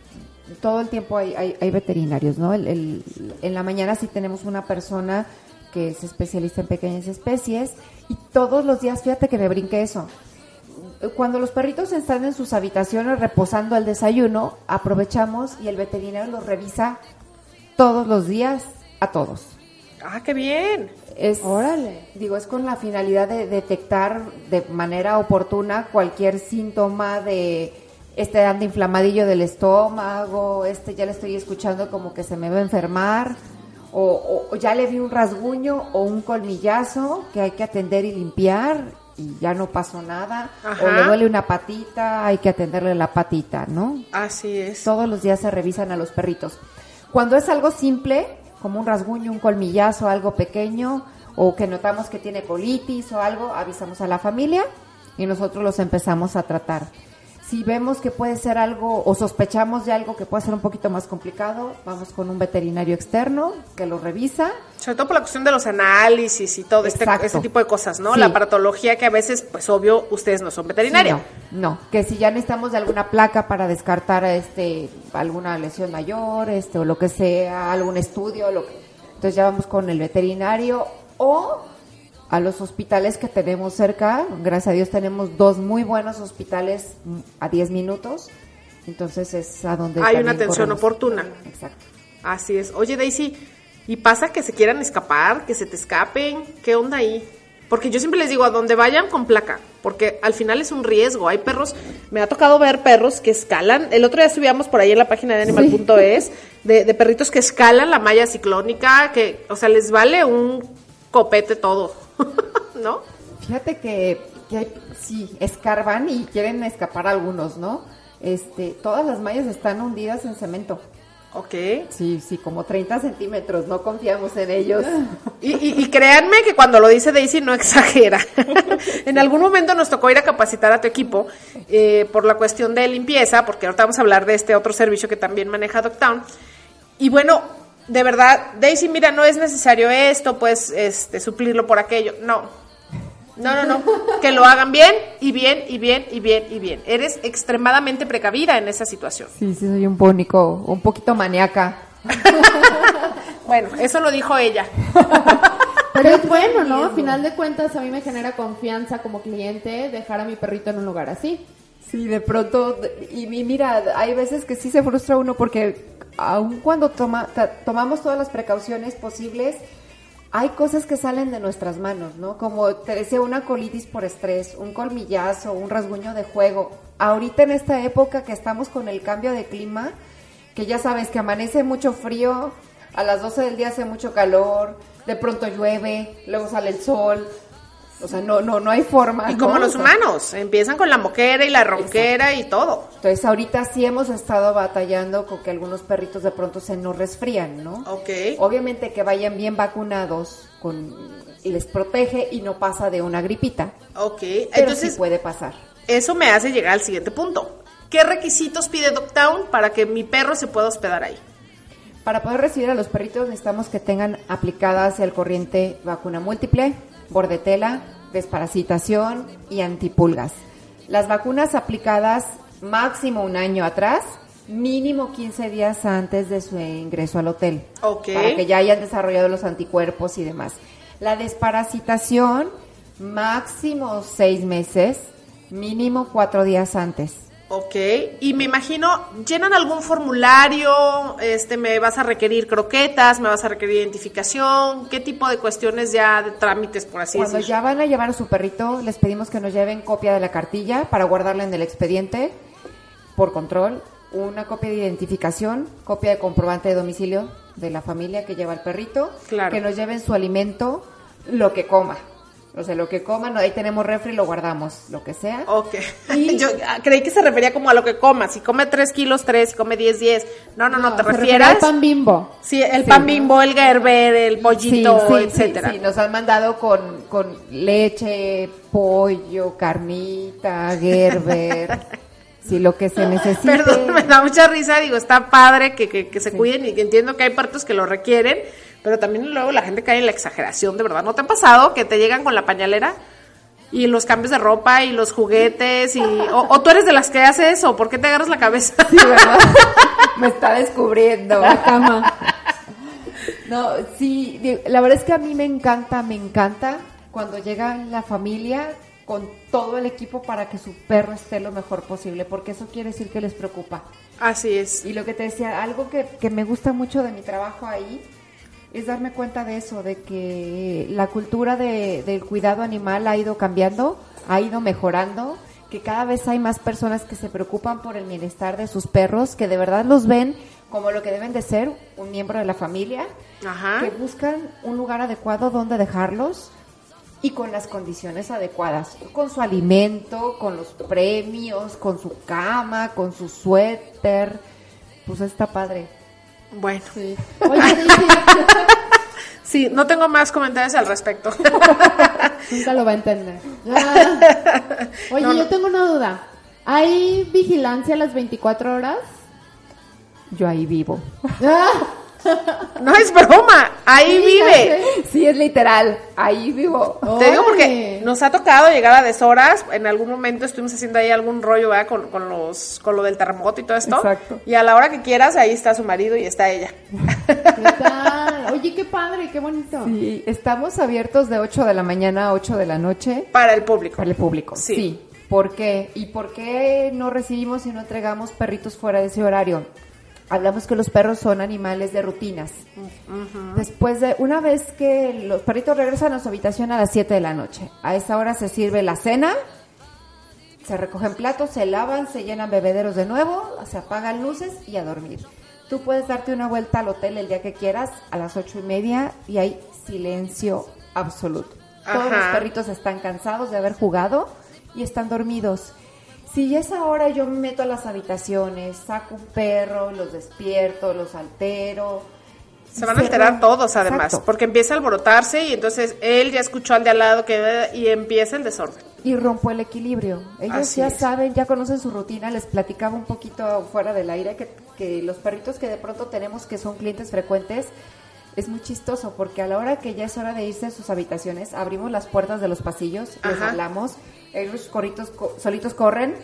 todo el tiempo hay, hay, hay veterinarios, ¿no? El- el- en la mañana sí tenemos una persona que es especialista en pequeñas especies y todos los días, fíjate que me brinqué eso. cuando los perritos están en sus habitaciones reposando el desayuno, aprovechamos y el veterinario los revisa todos los días a todos. Ah, qué bien. Es, Órale. Digo, es con la finalidad de detectar de manera oportuna cualquier síntoma de este anda inflamadillo del estómago, este ya le estoy escuchando como que se me va a enfermar, o, o- o ya le vi un rasguño o un colmillazo que hay que atender y limpiar y ya no pasó nada, o le duele una patita, hay que atenderle la patita, ¿no? Así es. Todos los días se revisan a los perritos. Cuando es algo simple, como un rasguño, un colmillazo, algo pequeño, o que notamos que tiene colitis o algo, avisamos a la familia y nosotros los empezamos a tratar. Si vemos que puede ser algo o sospechamos de algo que puede ser un poquito más complicado, vamos con un veterinario externo que lo revisa. Sobre todo por la cuestión de los análisis y todo este, este tipo de cosas, ¿no? Sí. La aparatología que a veces, pues obvio, ustedes no son veterinarios. Sí, no, no, que si ya necesitamos de alguna placa para descartar este alguna lesión mayor, este o lo que sea, algún estudio, lo que, entonces ya vamos con el veterinario o a los hospitales que tenemos cerca. Gracias a Dios tenemos dos muy buenos hospitales mm, a 10 minutos. Entonces es a donde Hay una atención corremos. oportuna. Exacto. Así es. Oye, Daisy, ¿y pasa que se quieran escapar, que se te escapen? ¿Qué onda ahí? Porque yo siempre les digo, a donde vayan con placa, porque al final es un riesgo. Hay perros, me ha tocado ver perros que escalan. El otro día subíamos por ahí en la página de animal.es de, de perritos que escalan la malla ciclónica, que, o sea, les vale un copete todo, ¿no? Fíjate que, que sí, escarban y quieren escapar algunos, ¿no? Este, todas las mallas están hundidas en cemento. Ok. Sí, sí, como 30 centímetros, no confiamos en ellos. Y, y- y créanme que cuando lo dice Daisy no exagera. en algún momento nos tocó ir a capacitar a tu equipo eh, por la cuestión de limpieza, porque ahorita vamos a hablar de este otro servicio que también maneja Doctown. Y bueno, de verdad, Daisy, mira, no es necesario esto, pues este, suplirlo por aquello. No. No, no, no. Que lo hagan bien y bien y bien y bien y bien. Eres extremadamente precavida en esa situación. Sí, sí, soy un pónico, un poquito maníaca. Bueno, eso lo dijo ella. Pero es bueno, ¿no? A final de cuentas, a mí me genera confianza como cliente dejar a mi perrito en un lugar así. Sí, de pronto, y, y mira, hay veces que sí se frustra uno porque aun cuando toma, tomamos todas las precauciones posibles, hay cosas que salen de nuestras manos, ¿no? Como te decía, una colitis por estrés, un colmillazo, un rasguño de juego. Ahorita en esta época que estamos con el cambio de clima, que ya sabes que amanece mucho frío, a las 12 del día hace mucho calor, de pronto llueve, luego sale el sol. O sea, no, no, no hay forma. Y como ¿no? los humanos, empiezan con la moquera y la ronquera y todo. Entonces ahorita sí hemos estado batallando con que algunos perritos de pronto se nos resfrían, ¿no? Ok. Obviamente que vayan bien vacunados con y les protege y no pasa de una gripita. Ok, Pero entonces sí puede pasar. eso me hace llegar al siguiente punto. ¿Qué requisitos pide Dogtown para que mi perro se pueda hospedar ahí? Para poder recibir a los perritos necesitamos que tengan aplicadas el corriente vacuna múltiple, bordetela, desparasitación y antipulgas. Las vacunas aplicadas máximo un año atrás, mínimo 15 días antes de su ingreso al hotel. Ok. Para que ya hayan desarrollado los anticuerpos y demás. La desparasitación, máximo 6 meses, mínimo 4 días antes. Ok, y me imagino, ¿llenan algún formulario? Este, ¿Me vas a requerir croquetas? ¿Me vas a requerir identificación? ¿Qué tipo de cuestiones ya de trámites, por así Cuando decir? ya van a llevar a su perrito, les pedimos que nos lleven copia de la cartilla para guardarla en el expediente por control, una copia de identificación, copia de comprobante de domicilio de la familia que lleva el perrito, Claro. que nos lleven su alimento, lo que coma. O sea, lo que coman, ahí tenemos refri, lo guardamos, lo que sea. Ok. Y- Yo creí que se refería como a lo que coma. Si come 3 kilos, 3. Si come 10, 10. No, no, no, te se refiere refieras. al pan bimbo. Sí, el Sí, pan ¿no? bimbo, el gerber, el pollito, Sí, sí, etcétera. sí, nos han mandado con, con leche, pollo, carnita, gerber, sí, lo que se necesite. Perdón, me da mucha risa, digo, está padre que, que, que se cuiden y que entiendo que hay partos que lo requieren, pero también luego la gente cae en la exageración, de verdad. ¿No te ha pasado que te llegan con la pañalera? Y los cambios de ropa y los juguetes y... O, o tú eres de las que hace eso, ¿por qué te agarras la cabeza? Sí, ¿verdad? Me está descubriendo. La cama. No, sí, la verdad es que a mí me encanta, me encanta cuando llega la familia con todo el equipo para que su perro esté lo mejor posible, porque eso quiere decir que les preocupa. Así es. Y lo que te decía, algo que, que me gusta mucho de mi trabajo ahí es darme cuenta de eso, de que la cultura de- del cuidado animal ha ido cambiando, ha ido mejorando, que cada vez hay más personas que se preocupan por el bienestar de sus perros, que de verdad los ven como lo que deben de ser, un miembro de la familia, Ajá. que buscan un lugar adecuado donde dejarlos y con las condiciones adecuadas, con su alimento, con los premios, con su cama, con su suéter, pues está padre. Bueno. Sí. Oye, Sí, no tengo más comentarios al respecto. nunca lo va a entender. Ah. Oye, yo tengo una duda. ¿Hay vigilancia a las 24 horas? Yo ahí vivo. Ah, no es broma, ahí Sí, vive. Sí, es literal, ahí vivo. Te digo porque nos ha tocado llegar a deshoras. En algún momento estuvimos haciendo ahí algún rollo ¿verdad? Con, con, los, con lo del terremoto y todo esto. Exacto. Y a la hora que quieras, ahí está su marido y está ella. ¿Qué tal? Oye, qué padre, qué bonito. Sí, estamos abiertos de 8 de la mañana a 8 de la noche Para el público. para el público. Sí. Sí. ¿Por qué? ¿Y por qué no recibimos y no entregamos perritos fuera de ese horario? Hablamos que los perros son animales de rutinas. Después de, una vez que los perritos regresan a su habitación a las 7 de la noche, a esa hora se sirve la cena, se recogen platos, se lavan, se llenan bebederos de nuevo, se apagan luces y a dormir. Tú puedes darte una vuelta al hotel el día que quieras a las ocho y media y hay silencio absoluto. Todos los perritos están cansados de haber jugado y están dormidos. Si ya es ahora yo me meto a las habitaciones, saco un perro, los despierto, los altero. Se van a alterar todos además, Exacto. porque empieza a alborotarse y entonces él ya escuchó al de al lado que y empieza el desorden. y rompo el equilibrio. Ellos Así ya es. saben, ya conocen su rutina. Les platicaba un poquito fuera del aire que, que los perritos que de pronto tenemos que son clientes frecuentes es muy chistoso porque a la hora que ya es hora de irse a sus habitaciones, abrimos las puertas de los pasillos, les hablamos, ellos corritos, co- solitos corren,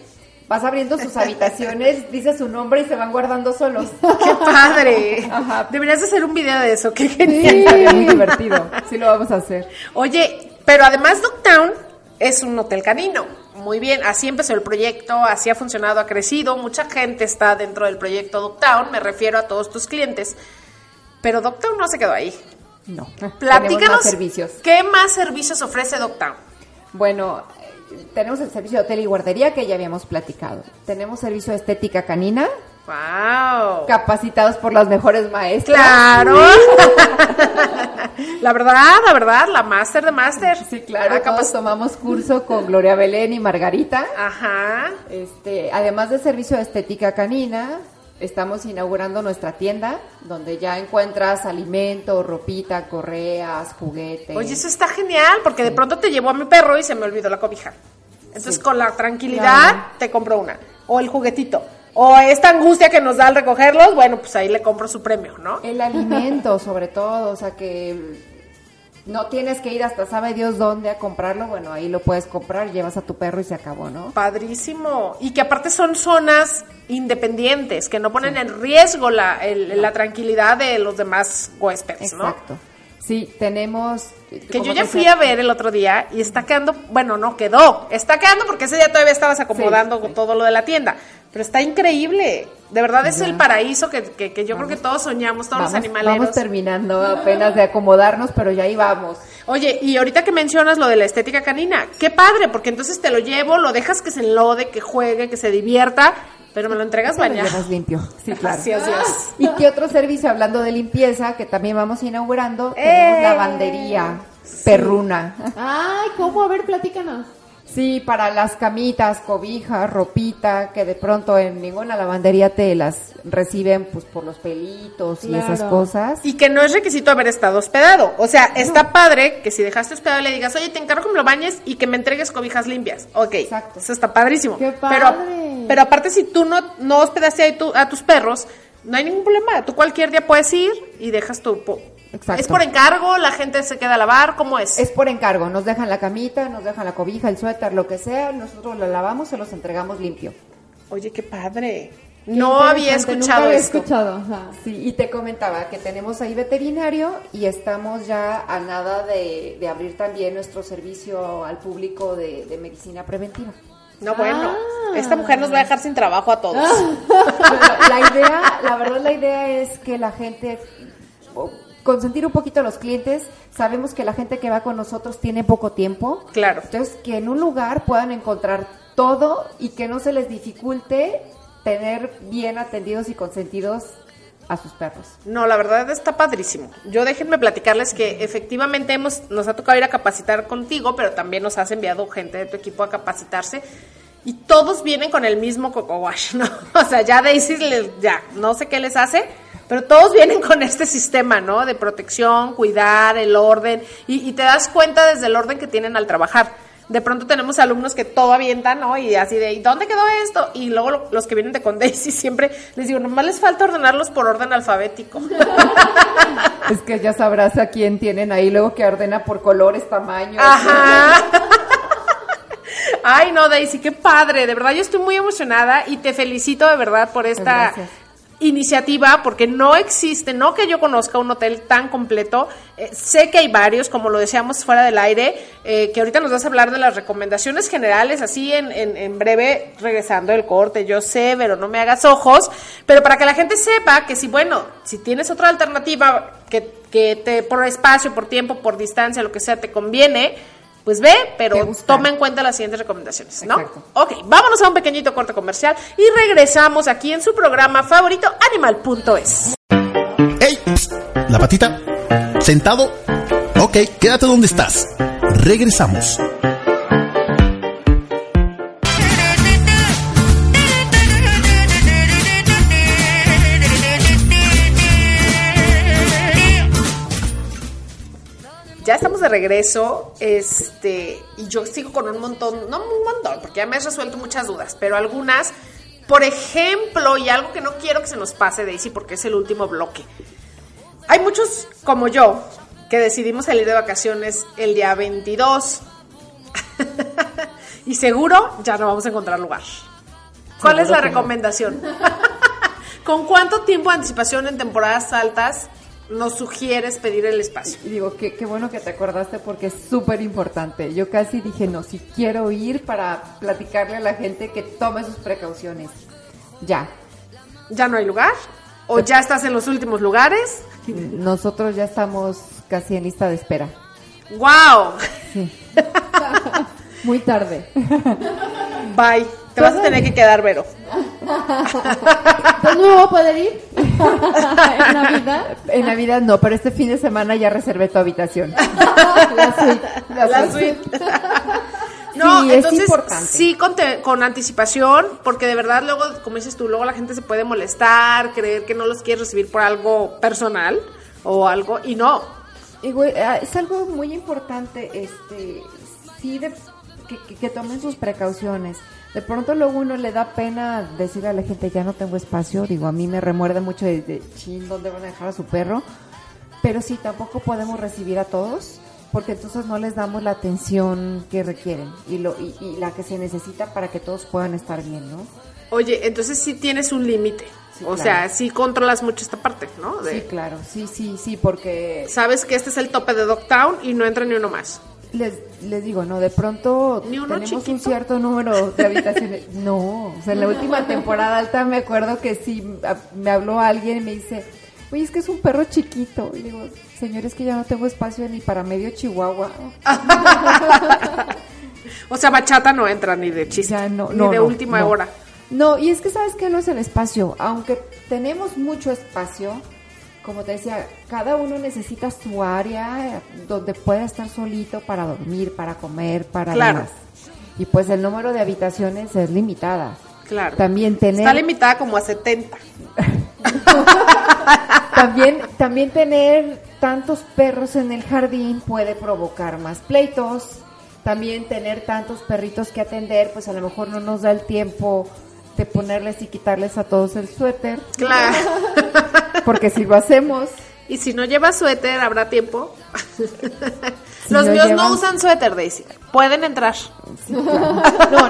vas abriendo sus habitaciones, dice su nombre y se van guardando solos. ¡Qué padre! Ajá. Deberías hacer un video de eso, qué genial. Sí, muy divertido. Sí lo vamos a hacer. Oye, pero además Dogtown es un hotel canino. Muy bien, así empezó el proyecto, así ha funcionado, ha crecido, mucha gente está dentro del proyecto Dogtown, me refiero a todos tus clientes. Pero Dogtown no se quedó ahí. No. Platícanos más servicios. qué más servicios ofrece Dogtown. Bueno, tenemos el servicio de hotel y guardería que ya habíamos platicado. Tenemos servicio de estética canina, ¡Wow! capacitados por las mejores maestras. Claro. la verdad, la verdad, la máster de máster. Sí, claro. La Todos tomamos curso con Gloria Belén y Margarita. Ajá. Este, además de servicio de estética canina, estamos inaugurando nuestra tienda donde ya encuentras alimento, ropita, correas, juguetes. Oye, eso está genial, porque de pronto te llevó a mi perro y se me olvidó la cobija. Entonces, Sí. con la tranquilidad, Claro. te compro una. O el juguetito. O esta angustia que nos da al recogerlos, bueno, pues ahí le compro su premio, ¿no? El alimento, sobre todo, o sea que no tienes que ir hasta sabe Dios dónde a comprarlo, bueno, ahí lo puedes comprar, llevas a tu perro y se acabó, ¿no? Padrísimo. Y que aparte son zonas independientes, que no ponen en riesgo la, el- la tranquilidad de los demás huéspedes, ¿no? Exacto. Sí, tenemos... Que yo ya fui a ver el otro día y está quedando, bueno, no quedó, está quedando porque ese día todavía estabas acomodando Sí, sí. todo lo de la tienda, pero está increíble, de verdad es el paraíso que, que- que yo creo que todos soñamos, todos Vamos, los animaleros. vamos terminando apenas de acomodarnos, pero ya ahí vamos. Oye, y ahorita que mencionas lo de la estética canina, qué padre, porque entonces te lo llevo, lo dejas que se enlode, que juegue, que se divierta, pero me lo entregas Te lo llevas limpio, sí, claro. Así, es. ¿Y qué otro servicio, hablando de limpieza, que también vamos inaugurando? ¡Eh! Tenemos lavandería perruna. Ay, ¿cómo? A ver, platícanos. Sí, para las camitas, cobijas, ropita, que de pronto en ninguna lavandería te las reciben pues por los pelitos y esas cosas. Y que no es requisito haber estado hospedado. O sea, está padre que si dejaste hospedado le digas, oye, te encargo que me lo bañes y que me entregues cobijas limpias. Ok, Exacto. eso está padrísimo. ¡Qué Pero, padre! pero aparte, si tú no, no hospedaste ahí tu- a tus perros, no hay ningún problema. Tú cualquier día puedes ir y dejas tu... Exacto. ¿Es por encargo? ¿La gente se queda a lavar? ¿Cómo es? Es por encargo, nos dejan la camita, nos dejan la cobija, el suéter, lo que sea, nosotros lo lavamos, se los entregamos limpio. Oye, qué padre. No había interesante, nunca escuchado había esto. escuchado, ajá. Sí, y te comentaba que tenemos ahí veterinario y estamos ya a nada de, de abrir también nuestro servicio al público de, de medicina preventiva. No, bueno, Ah. esta mujer nos va a dejar sin trabajo a todos. La idea, la verdad la idea es que la gente, consentir un poquito a los clientes, sabemos que la gente que va con nosotros tiene poco tiempo. Claro. Entonces, que en un lugar puedan encontrar todo y que no se les dificulte tener bien atendidos y consentidos a sus perros. No, la verdad está padrísimo. Yo déjenme platicarles que efectivamente hemos, nos ha tocado ir a capacitar contigo, pero también nos has enviado gente de tu equipo a capacitarse. Y todos vienen con el mismo coco wash, ¿no? O sea, ya Daisy, les- ya, no sé qué les hace, pero todos vienen con este sistema, ¿no? De protección, cuidar, el orden, y, y te das cuenta desde el orden que tienen al trabajar. De pronto tenemos alumnos que todo avientan, ¿no? Y así de, ¿y dónde quedó esto? Y luego lo- los que vienen de con Daisy siempre les digo, nomás les falta ordenarlos por orden alfabético. Es que ya sabrás a quién tienen ahí luego que ordena por colores, tamaños. Ajá. Ay, no, Daisy, qué padre. De verdad, yo estoy muy emocionada y te felicito de verdad por esta Gracias. iniciativa, porque no existe, no que yo conozca un hotel tan completo. Eh, sé que hay varios, como lo decíamos fuera del aire, eh, que ahorita nos vas a hablar de las recomendaciones generales, así en, en, en breve, regresando del corte. Yo sé, pero no me hagas ojos. Pero para que la gente sepa que si, bueno, si tienes otra alternativa que, que te, por espacio, por tiempo, por distancia, lo que sea, te conviene pues ve, pero toma en cuenta las siguientes recomendaciones, ¿no? Exacto. Ok, vámonos a un pequeñito corte comercial y regresamos aquí en su programa favorito, animal.es. ¡Ey! La patita. ¿Sentado? Ok, quédate donde estás. Regresamos. Regreso, este, y yo sigo con un montón, no un montón, porque ya me has resuelto muchas dudas, pero algunas, por ejemplo, y algo que no quiero que se nos pase, Daisy, porque es el último bloque. Hay muchos como yo que decidimos salir de vacaciones el día 22. y seguro ya no vamos a encontrar lugar. ¿Cuál es la recomendación? ¿Con cuánto tiempo de anticipación en temporadas altas nos sugieres pedir el espacio? Y digo, qué, qué bueno que te acordaste porque es súper importante. Yo casi dije, no, si quiero ir para platicarle a la gente que tome sus precauciones. Ya. ¿Ya no hay lugar? ¿O ya estás en los últimos lugares? Nosotros ya estamos casi en lista de espera. ¡Wow! Muy tarde. Bye. Te vas a tener que quedar, Vero. Entonces no me voy a poder ir en Navidad. En Navidad no, pero este fin de semana ya reservé tu habitación. La suite. La suite. No, Sí, entonces sí con, te- con anticipación, porque de verdad luego, como dices tú, luego la gente se puede molestar, creer que no los quieres recibir por algo personal o algo, y no. Y güey, ah, es algo muy importante, este, sí, de, que, que- que tomen sus precauciones. De pronto luego uno le da pena decirle a la gente, ya no tengo espacio. Digo, a mí me remuerde mucho de, de, chin, ¿dónde van a dejar a su perro? Pero sí, tampoco podemos recibir a todos, porque entonces no les damos la atención que requieren y, lo, y, y la que se necesita para que todos puedan estar bien, ¿no? Oye, entonces sí tienes un límite. Sí, o claro. sea, sí controlas mucho esta parte, ¿no? De- Sí, claro, sí, sí, sí, porque Sabes que este es el tope de Dogtown y no entra ni uno más. Les, les digo, no, de pronto ¿Ni uno tenemos un cierto número de habitaciones. No, o sea, en la última temporada alta me acuerdo que sí, me habló alguien y me dice, oye, es que es un perro chiquito. Y digo, señor, es que ya no tengo espacio ni para medio Chihuahua. O sea, bachata no entra ni de chiste, Ya no, ni no, de no, última hora. No, y es que sabes que no es el espacio. Aunque tenemos mucho espacio, como te decía, cada uno necesita su área donde pueda estar solito para dormir, para comer, para Claro. demás. Y pues el número de habitaciones es limitada. Claro. También tener Está limitada como a 70. también también tener tantos perros en el jardín puede provocar más pleitos. También tener tantos perritos que atender, pues a lo mejor no nos da el tiempo de ponerles y quitarles a todos el suéter, Claro. porque si lo hacemos, y si no lleva suéter, habrá tiempo. si Los lo míos llevan- no usan suéter, Daisy. Pueden entrar. No,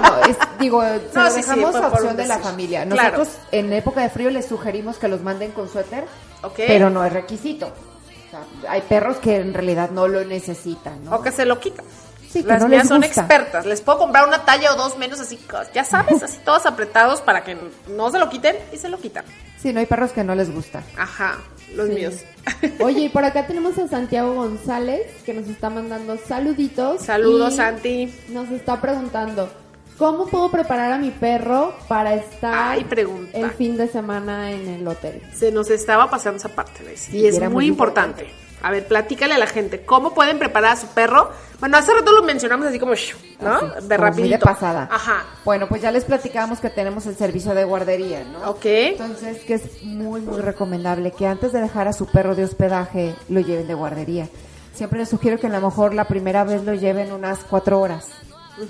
no, es, digo, se No, lo sí, dejamos a opción de la familia. Claro. Nosotros en época de frío les sugerimos que los manden con suéter, Ok. pero no es requisito. O sea, hay perros que en realidad no lo necesitan, ¿no? O que se lo quitan. Sí, que Las no mías les son gusta. expertas. Les puedo comprar una talla o dos menos así, ya sabes, así todos apretados para que no se lo quiten y se lo quitan. Sí, no hay perros que no les gusta. Ajá, los Sí. míos. Oye, y por acá tenemos a Santiago González que nos está mandando saluditos. Saludos, Santi. Nos está preguntando, ¿cómo puedo preparar a mi perro para estar Ay, el fin de semana en el hotel? Se nos estaba pasando esa parte. Sí, y es muy importante. A ver, platícale a la gente, ¿cómo pueden preparar a su perro? Bueno, hace rato lo mencionamos así como, ¿no? Así, de como rapidito. de pasada. Ajá. Bueno, pues ya les platicamos que tenemos el servicio de guardería, ¿no? Ok. Entonces, que es muy, muy recomendable que antes de dejar a su perro de hospedaje, lo lleven de guardería. Siempre les sugiero que a lo mejor la primera vez lo lleven unas cuatro horas.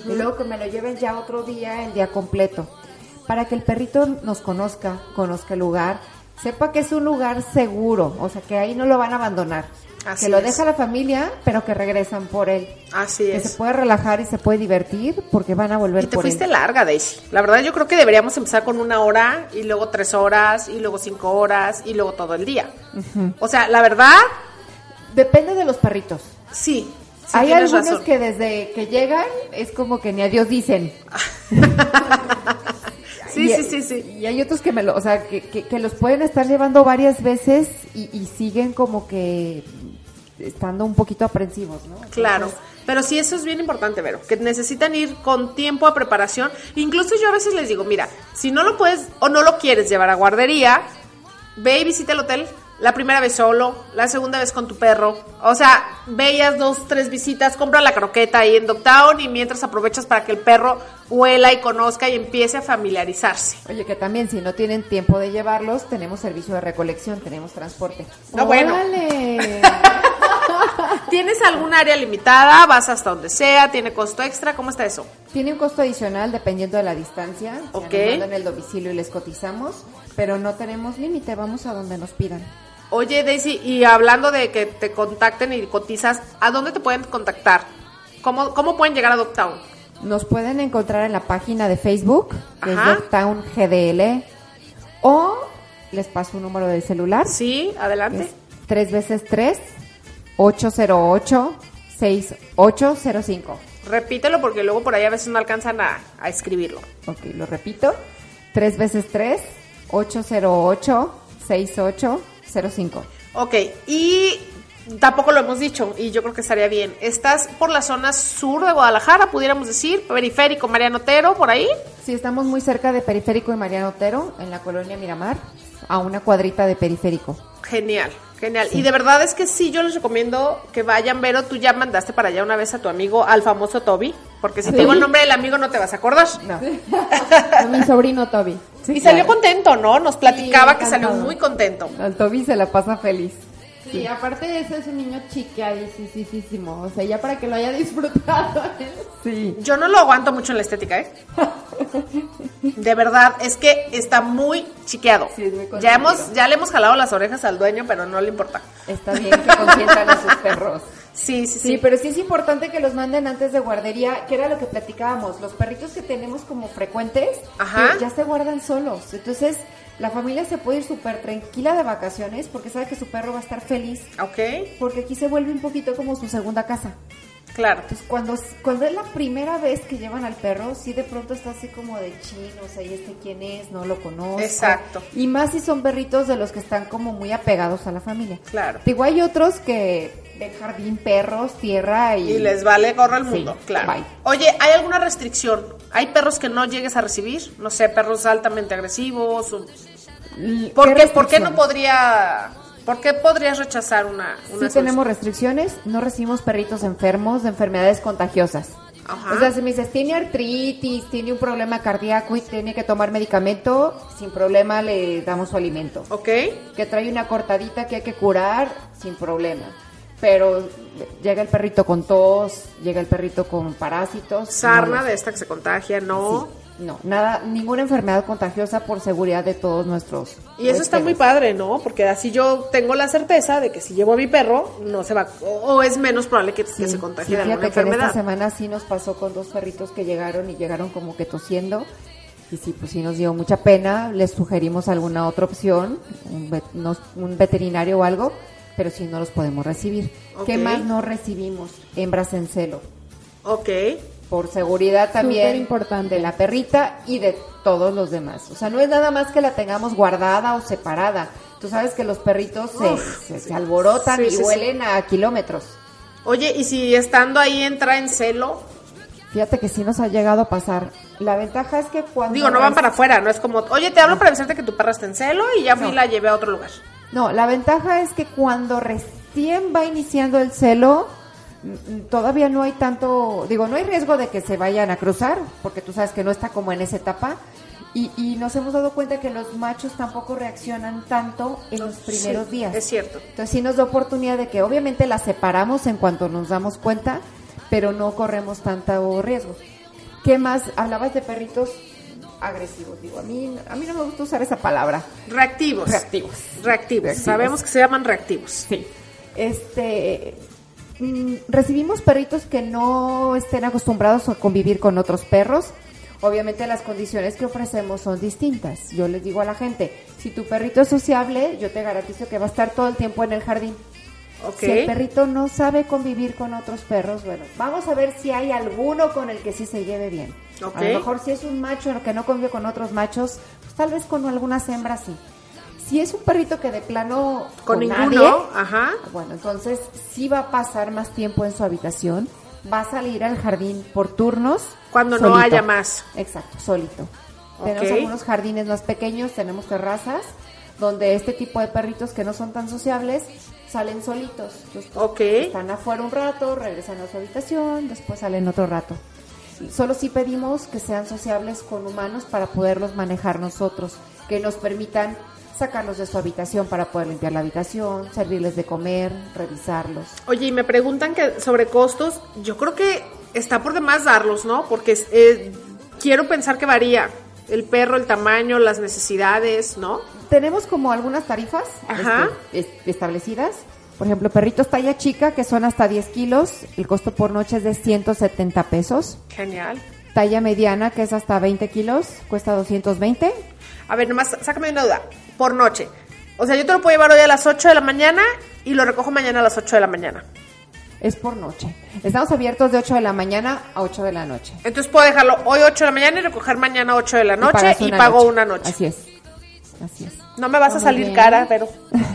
Y luego que me lo lleven ya otro día, el día completo. Para que el perrito nos conozca, conozca el lugar, sepa que es un lugar seguro, o sea, que ahí no lo van a abandonar. Así que lo es. deja la familia, pero que regresan por él. Así Que es. se puede relajar y se puede divertir porque van a volver Y te por fuiste él. larga, Daisy. La verdad, yo creo que deberíamos empezar con una hora y luego tres horas y luego cinco horas y luego todo el día. O sea, la verdad, Depende de los perritos. sí. sí Hay algunos razón. que desde que llegan es como que ni adiós dicen. Sí, y, sí, sí, sí. Y hay otros que me lo, o sea, que, que, que los pueden estar llevando varias veces y, y siguen como que estando un poquito aprensivos, ¿no? Entonces, Claro, pero sí eso es bien importante, Vero, que necesitan ir con tiempo a preparación. Incluso yo a veces les digo, mira, si no lo puedes o no lo quieres llevar a guardería, ve y visita el hotel. La primera vez solo, la segunda vez con tu perro. O sea, veías dos, tres visitas, compra la croqueta ahí en Dogtown y mientras aprovechas para que el perro huela y conozca y empiece a familiarizarse. Oye, que también si no tienen tiempo de llevarlos, tenemos servicio de recolección, tenemos transporte. No, bueno. ¿Tienes algún área limitada? ¿Vas hasta donde sea? ¿Tiene costo extra? ¿Cómo está eso? Tiene un costo adicional dependiendo de la distancia. Si Ok. nos mandan el domicilio y les cotizamos, pero no tenemos límite, vamos a donde nos pidan. Oye, Daisy, y hablando de que te contacten y cotizas, ¿a dónde te pueden contactar? ¿Cómo, cómo pueden llegar a Dogtown? Nos pueden encontrar en la página de Facebook, es Dogtown GDL, o les paso un número de celular. Sí, adelante. Es 3 veces 3 808 6805. Repítelo porque luego por ahí a veces no alcanzan a, a escribirlo. Ok, lo repito. 3 veces 3 808 6805. Ok, y tampoco lo hemos dicho, y yo creo que estaría bien. ¿Estás por la zona sur de Guadalajara, pudiéramos decir? Periférico, Mariano Otero, por ahí. Sí, estamos muy cerca de Periférico y Mariano Otero, en la colonia Miramar, a una cuadrita de Periférico. Genial, genial. Y de verdad es que sí, yo les recomiendo que vayan, Vero, tú ya mandaste para allá una vez a tu amigo, al famoso Toby, porque si te digo el nombre del amigo no te vas a acordar. No. A mi sobrino Toby. y salió contento, ¿no? Nos platicaba Sí, que salió muy contento. Al Toby se la pasa feliz. Sí, aparte de eso es un niño chiquiadísimo, o sea, ya para que lo haya disfrutado. Sí. Yo no lo aguanto mucho en la estética, ¿eh? De verdad, es que está muy chiqueado. Sí, es muy ya hemos, ya le hemos jalado las orejas al dueño, pero no le importa. Está bien que consientan a sus perros. Sí, sí, sí. Sí, pero sí es importante que los manden antes de guardería, que era lo que platicábamos. Los perritos que tenemos como frecuentes, Ajá. ya se guardan solos. Entonces, la familia se puede ir súper tranquila de vacaciones porque sabe que su perro va a estar feliz. Ok, Porque aquí se vuelve un poquito como su segunda casa. claro. Entonces, cuando, cuando es la primera vez que llevan al perro, sí de pronto está así como de chino, o sea, ¿y este quién es? No lo conozco. Exacto. Y más si son perritos de los que están como muy apegados a la familia. Claro. Digo, hay otros que de jardín, perros, tierra y... Y les vale gorro al Sí, mundo, claro. bye. Oye, ¿hay alguna restricción? ¿Hay perros que no llegues a recibir? No sé, perros altamente agresivos. o- L- ¿Por qué, ¿qué ¿por qué no podría, por qué podrías rechazar una, una Sí tenemos restricciones, no recibimos perritos enfermos de enfermedades contagiosas. Ajá. O sea, si me dices, tiene artritis, tiene un problema cardíaco y tiene que tomar medicamento, sin problema le damos su alimento. Ok, Que trae una cortadita que hay que curar, sin problema. Pero llega el perrito con tos, llega el perrito con parásitos. sarna no de esta que se contagia, no. Sí. No, nada, ninguna enfermedad contagiosa por seguridad de todos nuestros. Y eso está muy padre, ¿no? Porque así yo tengo la certeza de que si llevo a mi perro, no se va, o, es menos probable que, que se contagie de alguna que en esta semana sí nos pasó con dos perritos que llegaron y llegaron como que tosiendo. Y sí, pues sí nos dio mucha pena. Les sugerimos alguna otra opción, un, vet- nos- un veterinario o algo, pero sí no los podemos recibir. ¿Qué más no recibimos? Hembras en celo. Ok. Por seguridad también Superimportante. de la perrita y de todos los demás. O sea, no es nada más que la tengamos guardada o separada. Tú sabes que los perritos se, Uf, se- se alborotan Sí, y sí, sí. huelen a kilómetros. Oye, y si estando ahí entra en celo, Fíjate que sí nos ha llegado a pasar. La ventaja es que cuando... digo, no van para afuera, no es como, oye, te hablo para avisarte que tu perra está en celo y ya fui y la llevé a otro lugar. No, la ventaja es que cuando recién va iniciando el celo, mm, mm, todavía no hay tanto, digo, no hay riesgo de que se vayan a cruzar, porque tú sabes que no está como en esa etapa. Y, y nos hemos dado cuenta que los machos tampoco reaccionan tanto en los primeros Sí, días. Es cierto. Entonces sí nos da oportunidad de que obviamente la separamos en cuanto nos damos cuenta, pero no corremos tanto riesgo. ¿Qué más? Hablabas de perritos agresivos. Digo, a mí, a mí no me gusta usar esa palabra. Reactivos. Reactivos. Reactivos. Reactivos. Sabemos que se llaman reactivos. Sí. Este, mm, recibimos perritos que no estén acostumbrados a convivir con otros perros. Obviamente las condiciones que ofrecemos son distintas. Yo les digo a la gente, si tu perrito es sociable, yo te garantizo que va a estar todo el tiempo en el jardín. Si el perrito no sabe convivir con otros perros, bueno, vamos a ver si hay alguno con el que sí se lleve bien. A lo mejor si es un macho que no convive con otros machos, pues tal vez con algunas hembras sí. Si es un perrito que de plano Con ninguno, nadie, ajá. bueno, entonces sí va a pasar más tiempo en su habitación, va a salir al jardín por turnos. Cuando no haya más. Exacto, solito. Tenemos algunos jardines más pequeños, tenemos terrazas, donde este tipo de perritos que no son tan sociables salen solitos. Entonces, pues, Ok. Están afuera un rato, regresan a su habitación, después salen otro rato. Solo sí pedimos que sean sociables con humanos para poderlos manejar nosotros, que nos permitan sacarlos de su habitación para poder limpiar la habitación, servirles de comer, revisarlos. Oye, y me preguntan que sobre costos, yo creo que está por demás darlos, ¿no? Porque eh, quiero pensar que varía el perro, el tamaño, las necesidades, ¿no? Tenemos como algunas tarifas Ajá. este, es- establecidas. Por ejemplo, perritos talla chica que son hasta 10 kilos, el costo por noche es de 170 pesos. Genial. Talla mediana que es hasta 20 kilos, cuesta 220. A ver, nomás sácame una duda. Por noche. O sea, yo te lo puedo llevar hoy a las 8 de la mañana y lo recojo mañana a las 8 de la mañana. Es por noche. Estamos abiertos de 8 de la mañana a 8 de la noche. Entonces puedo dejarlo hoy 8 de la mañana y recoger mañana 8 de la noche y, una pago noche. una noche. Así es. Así es. No me vas a salir bien. cara, pero...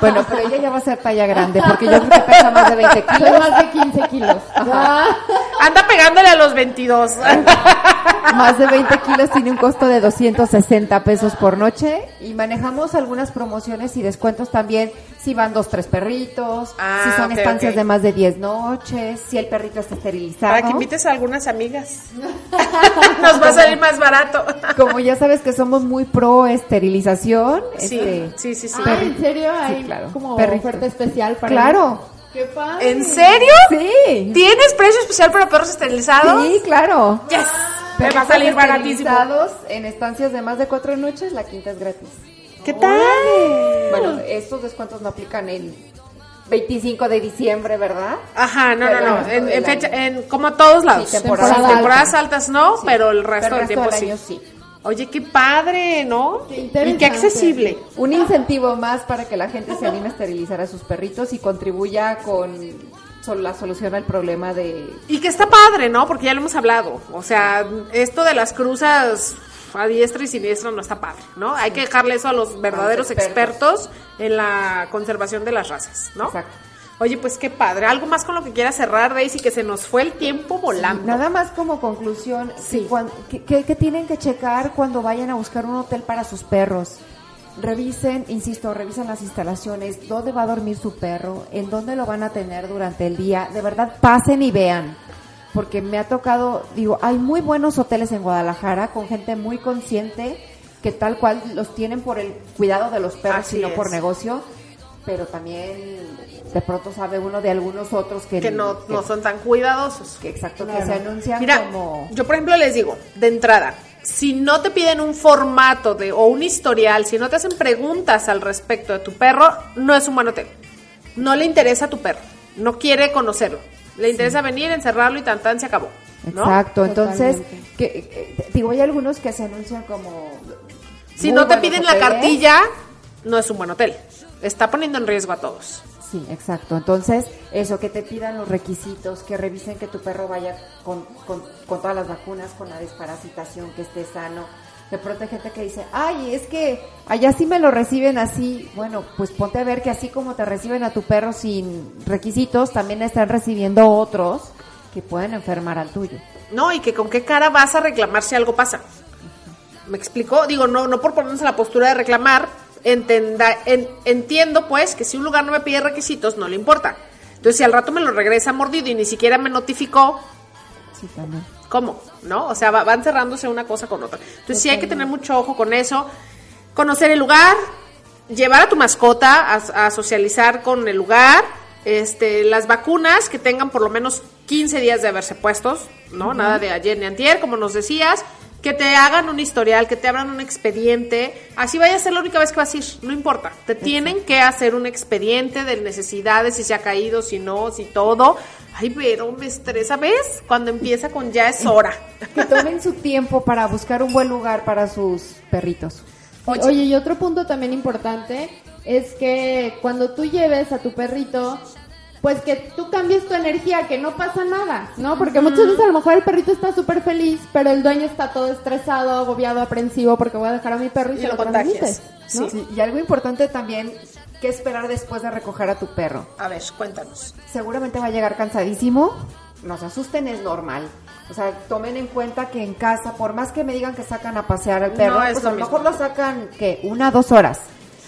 Bueno, pero ella ya va a ser talla grande porque yo creo que pesa más de 20 Son kilos. más de 15 kilos. Ah, Anda pegándole a los 22. Más de 20 kilos tiene un costo de 260 pesos por noche y manejamos algunas promociones y descuentos también si van dos, tres perritos, Ah, si son ok, estancias de más de 10 noches, si el perrito está esterilizado. Para que invites a algunas amigas. Nos va a salir más barato. Como ya sabes que somos muy pro esterilización, Sí, este, sí, sí, sí. ah, ¿en serio? Hay claro. como Perrito. oferta especial para Claro. ¡Qué padre! ¿En serio? Sí. ¿Tienes precio especial para perros esterilizados? Sí, claro. Yes. Me va a salir baratísimo. esterilizados en estancias de más de cuatro noches, la quinta es gratis. ¿Qué tal? Bueno, estos descuentos no aplican el 25 de diciembre, ¿verdad? Ajá, no, Pero no, no. el En, resto en del fecha, en como todos lados. Sí, temporada Sí, temporadas alta. altas no, pero el resto Pero del tiempo sí. año sí. Oye, qué padre, ¿no? Qué y qué accesible. Un incentivo más para que la gente se anime a esterilizar a sus perritos y contribuya con la solución al problema de... Y que está padre, ¿no? Porque ya lo hemos hablado. O sea, esto de las cruzas a diestra y siniestra no está padre, ¿no? Hay que dejarle eso a los verdaderos expertos. expertos en la conservación de las razas, ¿no? Exacto. Oye, pues qué padre. Algo más con lo que quiera cerrar, Daisy, que se nos fue el tiempo volando. Nada más como conclusión, Sí. que tienen que checar cuando vayan a buscar un hotel para sus perros. Revisen, insisto, revisen las instalaciones, dónde va a dormir su perro, en dónde lo van a tener durante el día. De verdad, pasen y vean. Porque me ha tocado, digo, hay muy buenos hoteles en Guadalajara con gente muy consciente que tal cual los tienen por el cuidado de los perros Así y no por negocio. Pero también de pronto sabe uno de algunos otros que, Que no, que- no son tan cuidadosos. que exacto, que se anuncian Mira, como... yo por ejemplo les digo, de entrada, si no te piden un formato de o un historial, si no te hacen preguntas al respecto de tu perro, no es un buen hotel. No le interesa a tu perro, no quiere conocerlo. Le interesa venir, encerrarlo y tan tan se acabó. ¿no? Exacto, entonces, que, que- digo, hay algunos que se anuncian como... Si no te piden la cartilla, no es un buen hotel. Está poniendo en riesgo a todos. Sí, exacto. Entonces, eso, que te pidan los requisitos, que revisen que tu perro vaya con, con, con todas las vacunas, con la desparasitación, que esté sano. De pronto hay gente que dice, ay, es que allá sí me lo reciben así. Bueno, pues ponte a ver que así como te reciben a tu perro sin requisitos, también están recibiendo otros que pueden enfermar al tuyo. No, y que con qué cara vas a reclamar si algo pasa. ¿Me explico? Digo, no, no por ponernos en la postura de reclamar, entenda, en- entiendo pues que si un lugar no me pide requisitos, no le importa. Entonces, si al rato me lo regresa mordido y ni siquiera me notificó, Sí, también. ¿cómo? ¿No? O sea, va- van cerrándose una cosa con otra. Entonces, sí hay que tener mucho ojo con eso. Conocer el lugar, llevar a tu mascota a, a socializar con el lugar, este, las vacunas que tengan por lo menos 15 días de haberse puestos, ¿no? Nada de ayer ni antier, como nos decías. Que te hagan un historial, que te abran un expediente. Así vaya a ser la única vez que vas a ir, no importa. Te tienen que hacer un expediente de necesidades, si se ha caído, si no, si todo. Ay, pero me estresa, ¿ves? Cuando empieza con ya es hora. Que tomen su tiempo para buscar un buen lugar para sus perritos. Oye. Oye. y otro punto también importante es que cuando tú lleves a tu perrito, pues que tú cambies tu energía, que no pasa nada, ¿no? Porque muchas veces a lo mejor el perrito está súper feliz, pero el dueño está todo estresado, agobiado, aprensivo porque voy a dejar a mi perro y, Y se lo lo contagias. transmites, ¿no? Sí. Sí, y algo importante también, ¿qué esperar después de recoger a tu perro? A ver, cuéntanos. Seguramente va a llegar cansadísimo, no se asusten, es normal. O sea, tomen en cuenta que en casa, por más que me digan que sacan a pasear al perro, No pues a lo mismo. mejor lo sacan, que Una, dos horas.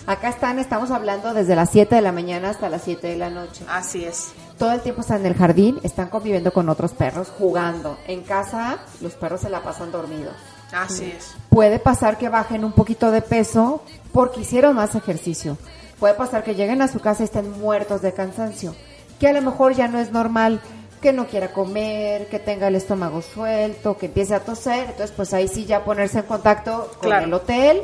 Acá están, estamos hablando desde las 7 de la mañana hasta las 7 de la noche. Así es. Todo el tiempo están en el jardín, están conviviendo con otros perros, jugando. En casa, los perros se la pasan dormidos. Así es. Puede pasar que bajen un poquito de peso porque hicieron más ejercicio. Puede pasar que lleguen a su casa y estén muertos de cansancio. Que a lo mejor ya no es normal que no quiera comer, que tenga el estómago suelto, que empiece a toser. Entonces, pues ahí sí ya ponerse en contacto con Claro. el hotel.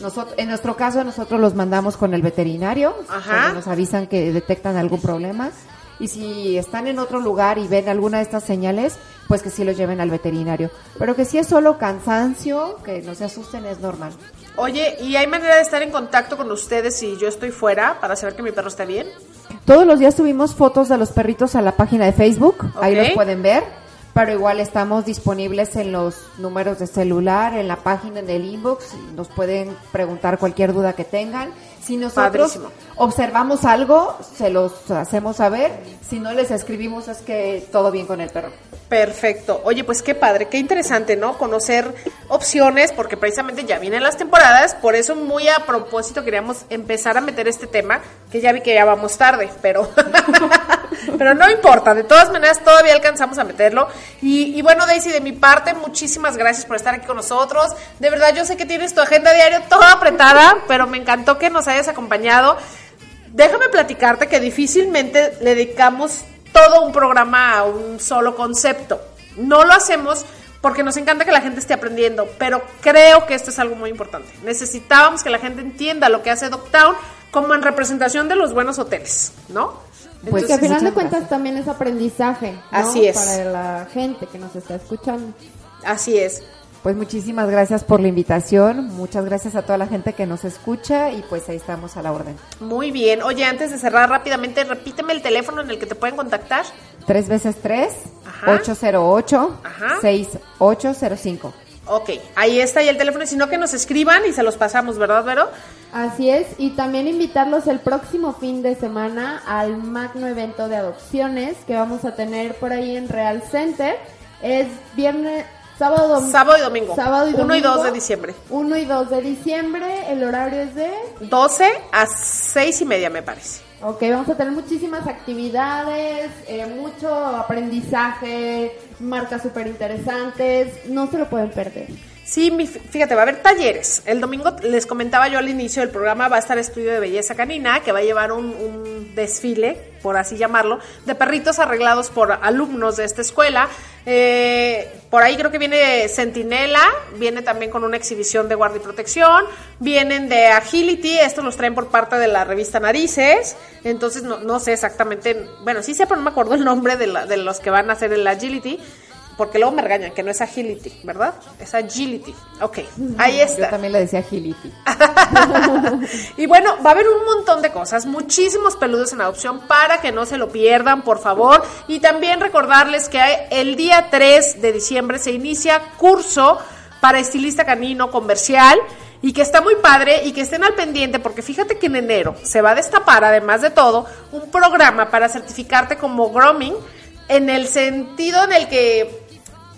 Nosotros, en nuestro caso, nosotros los mandamos con el veterinario. Ajá. cuando nos avisan que detectan algún problema. Y si están en otro lugar y ven alguna de estas señales, pues que sí los lleven al veterinario. Pero que si es solo cansancio, que no se asusten, es normal. Oye, ¿y hay manera de estar en contacto con ustedes si yo estoy fuera para saber que mi perro está bien? Todos los días subimos fotos de los perritos a la página de Facebook, ahí los pueden ver, pero igual estamos disponibles en los números de celular, en la página, en el inbox, nos pueden preguntar cualquier duda que tengan. Si nosotros Padrísimo. observamos algo, se los hacemos saber, si no les escribimos es que todo bien con el perro. Perfecto. Oye, pues qué padre, qué interesante, ¿no? Conocer opciones, porque precisamente ya vienen las temporadas, por eso muy a propósito queríamos empezar a meter este tema, que ya vi que ya vamos tarde, pero, pero no importa, de todas maneras todavía alcanzamos a meterlo. Y, bueno, Daisy, de mi parte, muchísimas gracias por estar aquí con nosotros. De verdad, yo sé que tienes tu agenda diaria toda apretada, pero me encantó que nos hayas acompañado. Déjame platicarte que difícilmente le dedicamos todo un programa a un solo concepto. No lo hacemos porque nos encanta que la gente esté aprendiendo, pero creo que esto es algo muy importante. Necesitábamos que la gente entienda lo que hace Dogtown como en representación de los buenos hoteles, ¿no? Pues que al final de cuentas gracias. también es aprendizaje, ¿no? Así es. Para la gente que nos está escuchando. Así es. Pues muchísimas gracias por la invitación, muchas gracias a toda la gente que nos escucha y pues ahí estamos a la orden. Muy bien. Oye, antes de cerrar rápidamente, repíteme el teléfono en el que te pueden contactar. Tres veces tres, Ajá. 808 Ajá. 6805. Ok, ahí está y el teléfono, y si no que nos escriban y se los pasamos, ¿verdad, Vero? Así es, y también invitarlos el próximo fin de semana al magno evento de adopciones que vamos a tener por ahí en Real Center. Es viernes, sábado, Sábado y domingo. Sábado y 1 y 2 domingo. de diciembre. 1 y 2 de diciembre, el horario es de... 12 a 6 y media, me parece. Ok, vamos a tener muchísimas actividades, eh, mucho aprendizaje, marcas súper interesantes, no se lo pueden perder. Sí, fíjate, va a haber talleres. El domingo les comentaba yo al inicio del programa, va a estar Estudio de Belleza Canina, que va a llevar un, un desfile, por así llamarlo, de perritos arreglados por alumnos de esta escuela. Eh, por ahí creo que viene Centinela, viene también con una exhibición de guardia y protección, vienen de Agility, estos los traen por parte de la revista Narices, entonces no, no sé exactamente, bueno, sí sé, pero no me acuerdo el nombre de, la- de los que van a hacer el Agility porque luego me regañan que no es agility, ¿verdad? Es agility. Ok, ahí Yo está. también le decía agility. y bueno, va a haber un montón de cosas, muchísimos peludos en adopción para que no se lo pierdan, por favor. Y también recordarles que el día 3 de diciembre se inicia curso para estilista canino comercial y que está muy padre y que estén al pendiente porque fíjate que en enero se va a destapar, además de todo, un programa para certificarte como grooming en el sentido en el que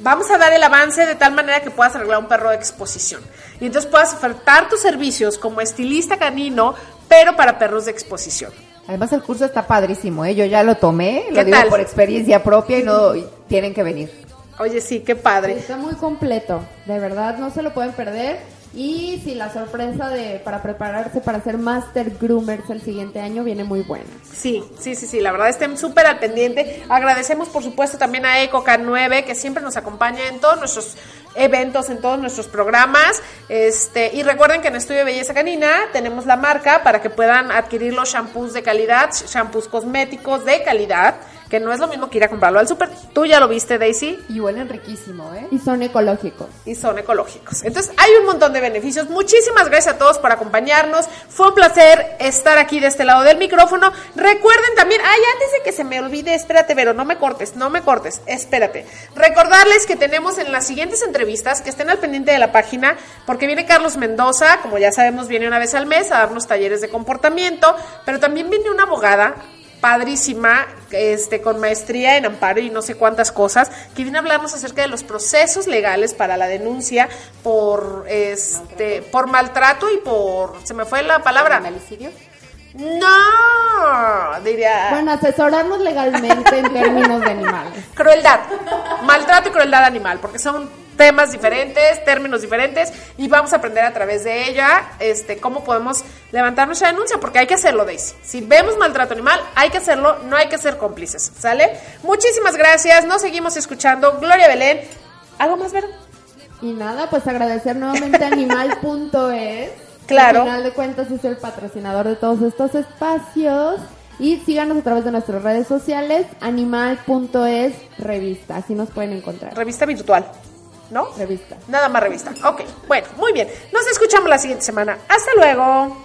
vamos a dar el avance de tal manera que puedas arreglar un perro de exposición. Y entonces puedas ofertar tus servicios como estilista canino, pero para perros de exposición. Además el curso está padrísimo, ¿eh? Yo ya lo tomé, ¿Qué lo digo tal? por experiencia propia y no y tienen que venir. Oye, sí, qué padre. Está muy completo, de verdad, no se lo pueden perder. Y si la sorpresa de para prepararse para ser Master Groomers el siguiente año viene muy buena. Sí, sí, sí, sí, la verdad estén súper al pendiente. Agradecemos por supuesto también a EcoK9 que siempre nos acompaña en todos nuestros eventos, en todos nuestros programas. Este, y recuerden que en Estudio de Belleza Canina tenemos la marca para que puedan adquirir los shampoos de calidad, shampoos cosméticos de calidad, que no es lo mismo que ir a comprarlo al súper. Tú ya lo viste, Daisy, Y huelen riquísimo, ¿eh? Y son ecológicos. y son ecológicos. Entonces, hay un montón de beneficios. Muchísimas gracias a todos por acompañarnos. Fue un placer estar aquí de este lado del micrófono. Recuerden también, ay, antes de que se me olvide, espérate, Vero, no me cortes, no me cortes, espérate. Recordarles que tenemos en las siguientes entrevistas, que estén al pendiente de la página, porque viene Carlos Mendoza, como ya sabemos, viene una vez al mes a darnos talleres de comportamiento, pero también viene una abogada padrísima, este, con maestría en amparo y no sé cuántas cosas, que viene a hablarnos acerca de los procesos legales para la denuncia por este, por maltrato y por se me fue la palabra. ¿Malicidio? No, diría Bueno, asesorarnos legalmente en términos de animales. crueldad, maltrato y crueldad animal, porque son temas diferentes, términos diferentes y vamos a aprender a través de ella este cómo podemos levantar nuestra denuncia, porque hay que hacerlo, Daisy. Si vemos maltrato animal, hay que hacerlo, no hay que ser cómplices, ¿sale? Muchísimas gracias, nos seguimos escuchando. Gloria Belén, ¿algo más, Vero? Y nada, pues agradecer nuevamente a animal.es. Claro. Al final de cuentas es el patrocinador de todos estos espacios. Y síganos a través de nuestras redes sociales, animal.es revista. Así nos pueden encontrar. Revista virtual, ¿no? Revista. Nada más revista. Ok, bueno, muy bien. Nos escuchamos la siguiente semana. Hasta luego.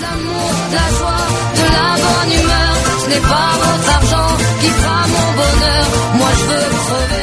L'amour, de la joie, de la bonne humeur, ce n'est pas votre argent qui fera mon bonheur. Moi je veux crever.